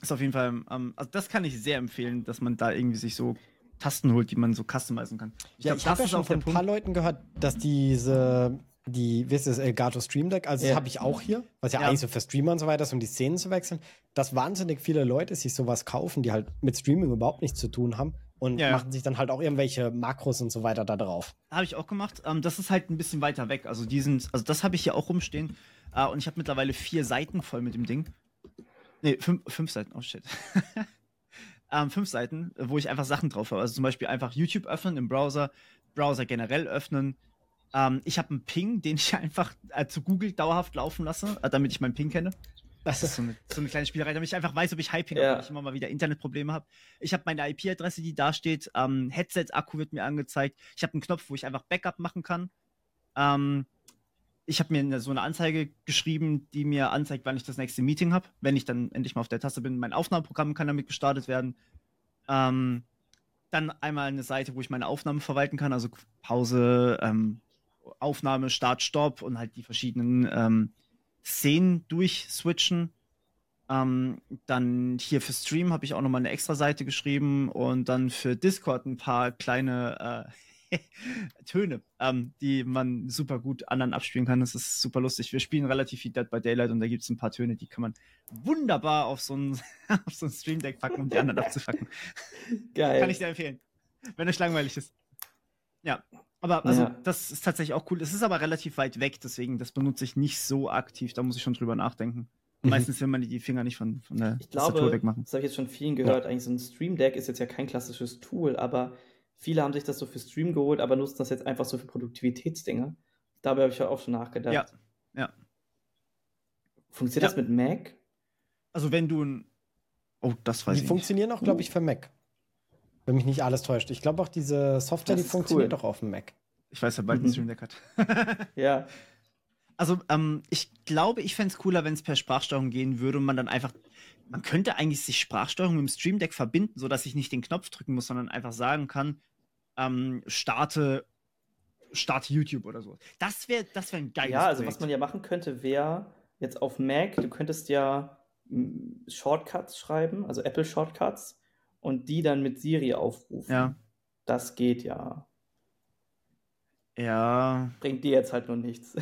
Ist auf jeden Fall, ähm, also das kann ich sehr empfehlen, dass man da irgendwie sich so Tasten holt, die man so customizen kann. Ich, ja, ich habe ja schon von ein paar Leuten gehört, dass diese die, wie ist das, Elgato Stream Deck, also ja. das habe ich auch hier, was ja, ja, eigentlich so für Streamer und so weiter ist, um die Szenen zu wechseln, dass wahnsinnig viele Leute sich sowas kaufen, die halt mit Streaming überhaupt nichts zu tun haben und ja. machen sich dann halt auch irgendwelche Makros und so weiter da drauf. Habe ich auch gemacht. Ähm, das ist halt ein bisschen weiter weg. Also die sind, also das habe ich hier auch rumstehen äh, und ich habe mittlerweile vier Seiten voll mit dem Ding. Nee, fünf, fünf Seiten, oh shit. ähm, fünf Seiten, wo ich einfach Sachen drauf habe. Also zum Beispiel einfach YouTube öffnen im Browser, Browser generell öffnen, ähm, ich habe einen Ping, den ich einfach äh, zu Google dauerhaft laufen lasse, äh, damit ich meinen Ping kenne. Das ist so eine, so eine kleine Spielerei, damit ich einfach weiß, ob ich Hyping ja. habe, wenn ich immer mal wieder Internetprobleme habe. Ich habe meine IP-Adresse, die da steht. Ähm, Headset-Akku wird mir angezeigt. Ich habe einen Knopf, wo ich einfach Backup machen kann. Ähm, ich habe mir so eine Anzeige geschrieben, die mir anzeigt, wann ich das nächste Meeting habe. Wenn ich dann endlich mal auf der Taste bin, mein Aufnahmeprogramm kann damit gestartet werden. Ähm, dann einmal eine Seite, wo ich meine Aufnahme verwalten kann, also Pause, ähm, Aufnahme, Start, Stopp und halt die verschiedenen ähm, Szenen durchswitchen. Ähm, dann hier für Stream habe ich auch nochmal eine extra Seite geschrieben und dann für Discord ein paar kleine äh, Töne, ähm, die man super gut anderen abspielen kann. Das ist super lustig. Wir spielen relativ viel Dead by Daylight und da gibt es ein paar Töne, die kann man wunderbar auf so ein, auf so ein Stream Deck packen, um die anderen abzufacken. Geil. Kann ich dir empfehlen, wenn euch langweilig ist. Ja, aber also, ja. das ist tatsächlich auch cool. Es ist aber relativ weit weg, deswegen, das benutze ich nicht so aktiv. Da muss ich schon drüber nachdenken. Mhm. Meistens will man die Finger nicht von, von der ich Tastatur wegmachen. Das habe ich jetzt schon vielen gehört. Ja. Eigentlich so ein Stream Deck ist jetzt ja kein klassisches Tool, aber viele haben sich das so für Stream geholt, aber nutzen das jetzt einfach so für Produktivitätsdinge. Dabei habe ich ja auch schon nachgedacht. Ja. ja. Funktioniert ja. das mit Mac? Also, wenn du ein. Oh, das weiß die ich. Die funktionieren auch, glaube ich, für Mac. Wenn mich nicht alles täuscht. Ich glaube auch diese Software, das die funktioniert cool. doch auf dem Mac. Ich weiß, wer bald mhm. ein Stream Deck hat. ja. Also, ähm, ich glaube, ich fände es cooler, wenn es per Sprachsteuerung gehen würde und man dann einfach. Man könnte eigentlich sich Sprachsteuerung mit dem Stream Deck verbinden, sodass ich nicht den Knopf drücken muss, sondern einfach sagen kann, ähm, starte, starte YouTube oder so. Das wäre das wär ein geiles Ja, also Projekt. was man ja machen könnte, wäre jetzt auf Mac, du könntest ja hm, Shortcuts schreiben, also Apple Shortcuts, und die dann mit Siri aufrufen. Ja. Das geht ja. Ja. Bringt dir jetzt halt nur nichts.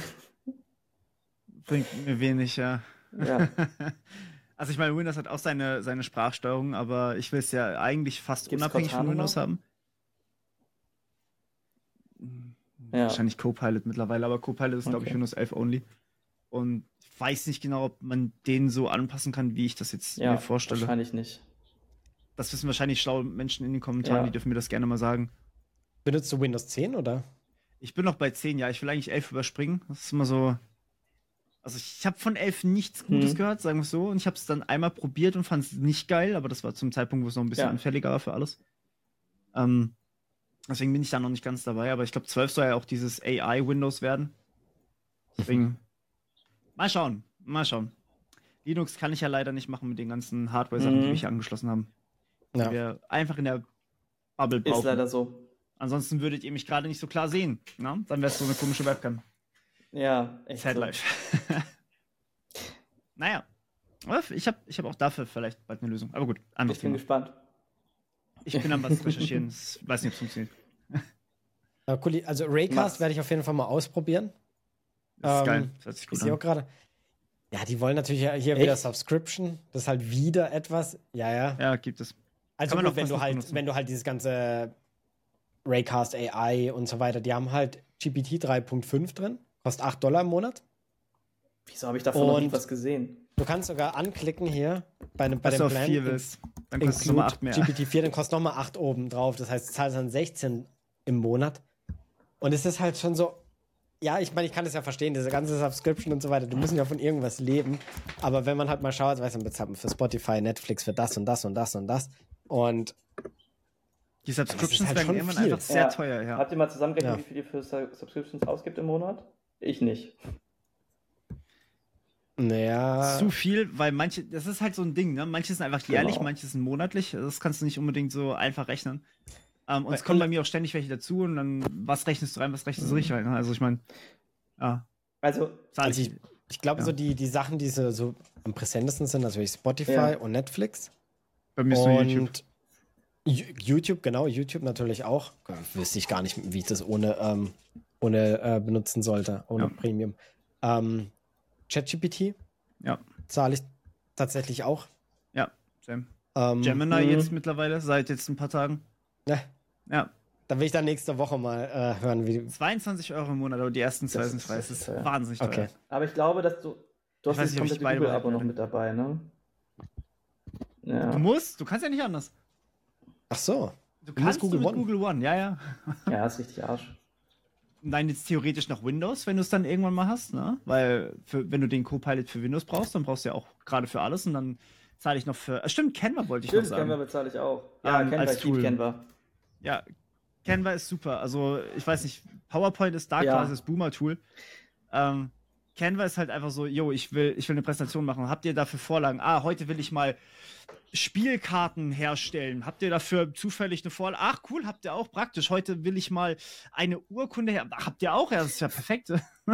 Bringt mir wenig, ja. ja. Also ich meine, Windows hat auch seine, seine Sprachsteuerung, aber ich will es ja eigentlich fast Gibt's unabhängig Cortana von Windows noch? haben. Ja. Wahrscheinlich Copilot mittlerweile, aber Copilot ist, okay. glaube ich, Windows 11 only. Und ich weiß nicht genau, ob man den so anpassen kann, wie ich das jetzt ja, mir vorstelle. Wahrscheinlich nicht. Das wissen wahrscheinlich schlaue Menschen in den Kommentaren, ja. die dürfen mir das gerne mal sagen. Benutzt du Windows 10 oder? Ich bin noch bei 10, ja. Ich will eigentlich 11 überspringen. Das ist immer so. Also ich habe von 11 nichts Gutes mhm. gehört, sagen wir es so. Und ich habe es dann einmal probiert und fand es nicht geil, aber das war zum Zeitpunkt, wo es noch ein bisschen ja. anfälliger war für alles. Ähm, deswegen bin ich da noch nicht ganz dabei, aber ich glaube, 12 soll ja auch dieses AI-Windows werden. Deswegen. mal schauen, mal schauen. Linux kann ich ja leider nicht machen mit den ganzen Hardware-Sachen, mhm. die wir hier angeschlossen haben. Ja. Wir einfach in der Bubble brauchen. Ist leider so. Ansonsten würdet ihr mich gerade nicht so klar sehen. Na? Ne? Dann wäre es so eine komische Webcam. Ja, echt. Sad so. life. naja. Ich habe ich hab auch dafür vielleicht bald eine Lösung. Aber gut, anderes Ich bin Thema. gespannt. Ich bin am was recherchieren. Ich weiß nicht, ob es funktioniert. Also Raycast werde ich auf jeden Fall mal ausprobieren. Das ist ähm, geil. Das hört sich gut ich an. auch gerade. Ja, die wollen natürlich hier Echt? wieder Subscription. Das ist halt wieder etwas. Ja, ja. Ja, gibt es. Also gut, wenn du halt, wenn du halt dieses ganze Raycast AI und so weiter, die haben halt GPT 3.5 drin, kostet 8 Dollar im Monat. Wieso habe ich davon und noch nie was gesehen? Du kannst sogar anklicken hier bei, bei dem Plan. Vier willst. Dann kostet es nochmal 8 mehr. GPT 4, dann kostet nochmal 8 oben drauf. Das heißt, du zahlst dann 16 im Monat. Und es ist halt schon so, ja, ich meine, ich kann das ja verstehen, diese ganze Subscription und so weiter, die müssen ja von irgendwas leben. Aber wenn man halt mal schaut, weiß man, bezahlt man für Spotify, Netflix, für das und das und das und das. Und die Subscriptions halt werden irgendwann einfach sehr ja. teuer, ja. Habt ihr mal zusammengerechnet, ja. wie viel ihr für Subscriptions ausgibt im Monat? Ich nicht. Naja. Zu viel, weil manche, das ist halt so ein Ding, ne? Manche sind einfach jährlich, genau. manche sind monatlich. Das kannst du nicht unbedingt so einfach rechnen. Ähm, und es kommen bei mir auch ständig welche dazu und dann, was rechnest du rein, was rechnest du nicht rein? Ne? Also ich meine, ja. Also, also ich, ich glaube, ja. so die, die Sachen, die so, so am präsentesten sind, also Spotify ja. und Netflix. Bei mir ist nur YouTube. YouTube, genau, YouTube natürlich auch. Wüsste ich gar nicht, wie ich das ohne, ähm, ohne äh, benutzen sollte, ohne ja. Premium. Ähm, ChatGPT. Ja. Zahle ich tatsächlich auch. Ja, Sam. Ähm, Gemini jetzt mittlerweile, seit jetzt ein paar Tagen. Ja. Ja. Dann will ich dann nächste Woche mal äh, hören, wie. 22 Euro im Monat, aber die ersten zwei sind frei. Das ist ja. wahnsinnig teuer. Okay. Aber ich glaube, dass du. Du hast das komplette Google-Abo noch mit dabei, ne? Ja. Du musst, du kannst ja nicht anders. Ach so. Du, du kannst Google mit One. Google One, ja, ja. Ja, ist richtig Arsch. Nein, jetzt theoretisch noch Windows, wenn du es dann irgendwann mal hast, ne? Weil für, wenn du den Copilot für Windows brauchst, dann brauchst du ja auch gerade für alles und dann zahle ich noch für. Äh, stimmt, Canva wollte ich stimmt, noch sagen. Canva bezahle ich auch. Ja, um, Canva, als Tool. Canva. Ja, Canva ist super. Also, ich weiß nicht, PowerPoint ist da ja. quasi das Boomer-Tool. Ähm, Canva ist halt einfach so, yo, ich will, ich will eine Präsentation machen. Habt ihr dafür Vorlagen? Ah, heute will ich mal Spielkarten herstellen. Habt ihr dafür zufällig eine Vorlage? Ach, cool, habt ihr auch praktisch. Heute will ich mal eine Urkunde her. Habt ihr auch? Ja, das ist ja perfekt.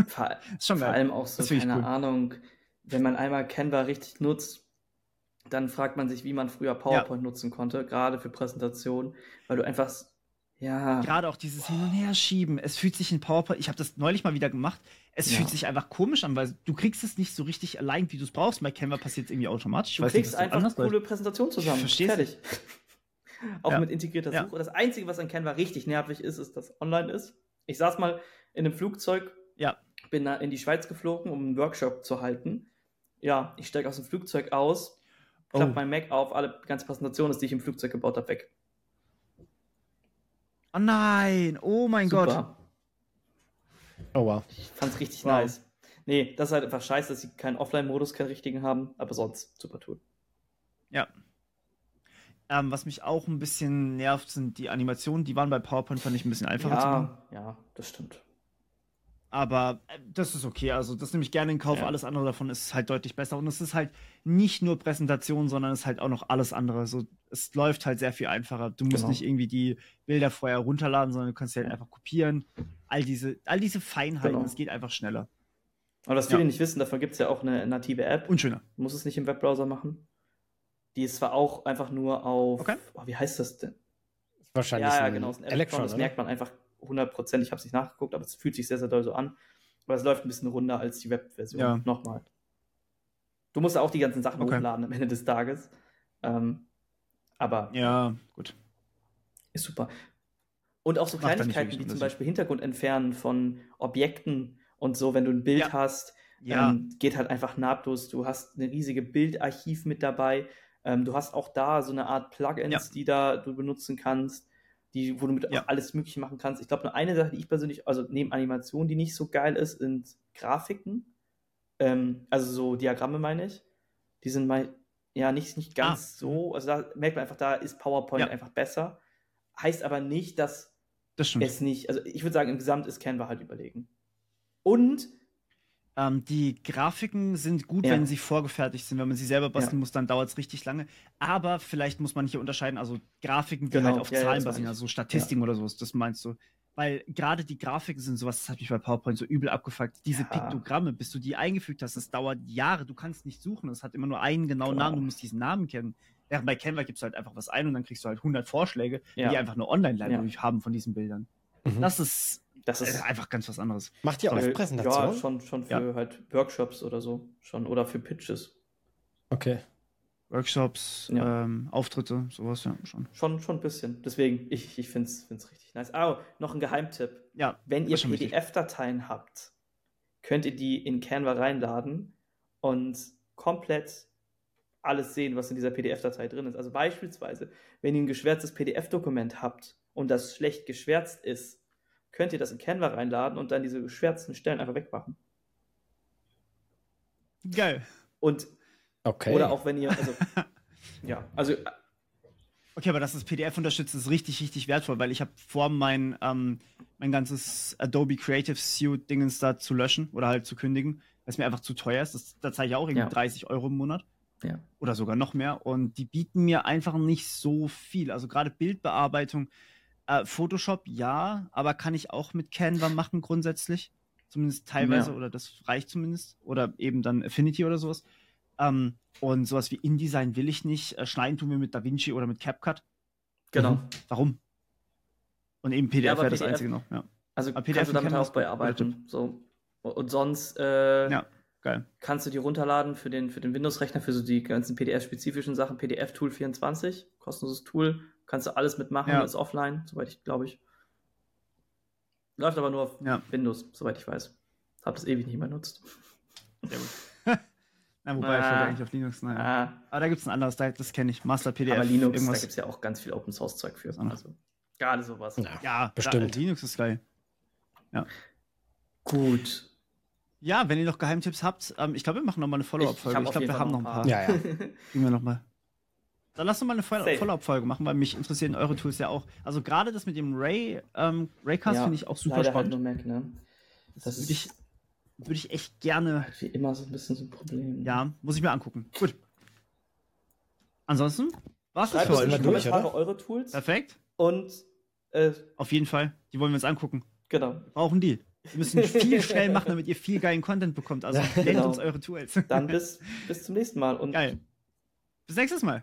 Vor, ist schon vor allem auch so, keine cool. Ahnung, wenn man einmal Canva richtig nutzt, dann fragt man sich, wie man früher PowerPoint ja. nutzen konnte, gerade für Präsentationen, weil du einfach ja. Gerade auch dieses Hin- und Herschieben. Es fühlt sich in PowerPoint, ich habe das neulich mal wieder gemacht, es ja. fühlt sich einfach komisch an, weil du kriegst es nicht so richtig allein, wie du es brauchst. Bei Canva passiert es irgendwie automatisch. Du kriegst nicht, einfach eine coole Präsentation zusammen. Verstehst Fertig. auch ja. mit integrierter Suche. Ja. Das Einzige, was an Canva richtig nervig ist, ist, dass online ist. Ich saß mal in einem Flugzeug, ja. bin in die Schweiz geflogen, um einen Workshop zu halten. Ja, ich steige aus dem Flugzeug aus, klappe oh. mein Mac auf, alle ganze Präsentation ist, die ich im Flugzeug gebaut habe, weg. Oh nein, oh mein Super. Gott. Oh wow. Ich fand's richtig wow. nice. Nee, das ist halt einfach scheiße, dass sie keinen Offline-Modus, keinen richtigen haben, aber sonst super Tool. Ja. Ähm, was mich auch ein bisschen nervt, sind die Animationen. Die waren bei PowerPoint, fand ich, ein bisschen einfacher ja, zu machen. Ja, das stimmt. Aber äh, das ist okay. Also, das nehme ich gerne in Kauf. Ja. Alles andere davon ist halt deutlich besser. Und es ist halt nicht nur Präsentation, sondern es ist halt auch noch alles andere. So, es läuft halt sehr viel einfacher. Du musst genau. nicht irgendwie die Bilder vorher runterladen, sondern du kannst sie halt einfach kopieren. All diese, all diese Feinheiten, genau. es geht einfach schneller. Aber was viele ja. nicht wissen, davon gibt es ja auch eine native App. Und schöner. Du musst es nicht im Webbrowser machen. Die ist zwar auch einfach nur auf. Okay. Oh, wie heißt das denn? Wahrscheinlich. Ja, ja genau. Ein Electron, das merkt man einfach 100%. Ich habe es nicht nachgeguckt, aber es fühlt sich sehr, sehr doll so an. Aber es läuft ein bisschen runder als die Web-Version. Ja. Nochmal. Du musst auch die ganzen Sachen okay. hochladen am Ende des Tages. Ähm, aber. Ja, gut. Ist super. Und auch so Kleinigkeiten wie zum Beispiel Hintergrund entfernen von Objekten und so, wenn du ein Bild ja. hast, ja. Ähm, geht halt einfach nahtlos. Du hast eine riesige Bildarchiv mit dabei. Ähm, du hast auch da so eine Art Plugins, ja. die da du benutzen kannst die, wo du mit ja. alles Mögliche machen kannst. Ich glaube, nur eine Sache, die ich persönlich, also neben Animation, die nicht so geil ist, sind Grafiken. Ähm, also so Diagramme meine ich. Die sind mal, ja, nicht, nicht ganz ah. so. Also da merkt man einfach, da ist PowerPoint ja. einfach besser. Heißt aber nicht, dass das es nicht, also ich würde sagen, im Gesamt ist Canva halt überlegen. Und ähm, die Grafiken sind gut, ja. wenn sie vorgefertigt sind. Wenn man sie selber basteln ja. muss, dann dauert es richtig lange. Aber vielleicht muss man hier unterscheiden, also Grafiken, die genau. halt auf ja, Zahlen basieren, also Statistiken oder sowas, das meinst du. Weil gerade die Grafiken sind sowas, das hat mich bei PowerPoint so übel abgefuckt. Diese Piktogramme, bis du die eingefügt hast, das dauert Jahre. Du kannst nicht suchen. Es hat immer nur einen genauen genau. Namen. Du musst diesen Namen kennen. Während bei Canva gibst du halt einfach was ein und dann kriegst du halt 100 Vorschläge, die einfach eine Online-Library haben von diesen Bildern. Mhm. Das ist das ist einfach ganz was anderes. Macht ihr auch äh, Präsentationen? Ja, schon, schon für ja. halt Workshops oder so. Schon. Oder für Pitches. Okay. Workshops, ja. ähm, Auftritte, sowas, ja, schon. Schon, schon ein bisschen. Deswegen, ich, ich finde es richtig nice. Ah, noch ein Geheimtipp. Ja. Wenn ihr PDF-Dateien habt, könnt ihr die in Canva reinladen und komplett alles sehen, was in dieser PDF-Datei drin ist. Also beispielsweise, wenn ihr ein geschwärztes PDF-Dokument habt und das schlecht geschwärzt ist, könnt ihr das in Canva reinladen und dann diese geschwärzten Stellen einfach wegmachen. Geil. Und okay. oder auch wenn ihr, also ja, also Okay, aber dass das PDF unterstützt, ist richtig, richtig wertvoll, weil ich habe vor, mein, ähm, mein ganzes Adobe Creative Suite Dingens da zu löschen oder halt zu kündigen, weil es mir einfach zu teuer ist. Das, da zahle ich auch irgendwie ja. 30 Euro im Monat. Ja. Oder sogar noch mehr. Und die bieten mir einfach nicht so viel. Also gerade Bildbearbeitung äh, Photoshop ja, aber kann ich auch mit Canva machen grundsätzlich. Zumindest teilweise, ja. oder das reicht zumindest. Oder eben dann Affinity oder sowas. Ähm, und sowas wie InDesign will ich nicht. Äh, schneiden tun wir mit DaVinci oder mit CapCut. Genau. Mhm. Warum? Und eben PDF ja, wäre das einzige noch. Ja. Also aber PDF kannst du damit auch bearbeiten. So. Und sonst äh, ja, geil. kannst du die runterladen für den, für den Windows-Rechner, für so die ganzen PDF-spezifischen Sachen. PDF-Tool 24, kostenloses Tool. Kannst du alles mitmachen, ja. ist offline, soweit ich glaube ich. Läuft aber nur auf ja. Windows, soweit ich weiß. Hab das ewig nicht mehr benutzt. Sehr gut. Na, wobei ah. ich eigentlich auf Linux, naja. Ah. Aber da gibt es ein anderes, das kenne ich. Master PDF. Aber Linux, irgendwas. da gibt es ja auch ganz viel Open Source Zeug für. Also, gerade sowas. Ja, ja bestimmt. Da, Linux ist geil. Ja. Gut. Ja, wenn ihr noch Geheimtipps habt, ähm, ich glaube, wir machen nochmal eine Follow-up-Folge. Ich, ich glaube, wir haben noch ein paar. Ja, ja. Gehen wir nochmal. Dann lass uns mal eine Follow-up-Folge machen, weil mich interessieren eure Tools ja auch. Also gerade das mit dem Ray, ähm, Raycast ja, finde ich auch super spannend. Halt Mac, ne? Das, das würde ich, würd ich echt gerne. Wie immer so ein bisschen so ein Problem. Ja, muss ich mir angucken. Gut. Ansonsten was das für heute. Durch, oder? eure Tools. Perfekt. Und äh, auf jeden Fall. Die wollen wir uns angucken. Genau. Wir brauchen die. Wir müssen viel schnell machen, damit ihr viel geilen Content bekommt. Also ja, genau. uns eure Tools. Dann bis, bis zum nächsten Mal. Und Geil. Bis nächstes Mal.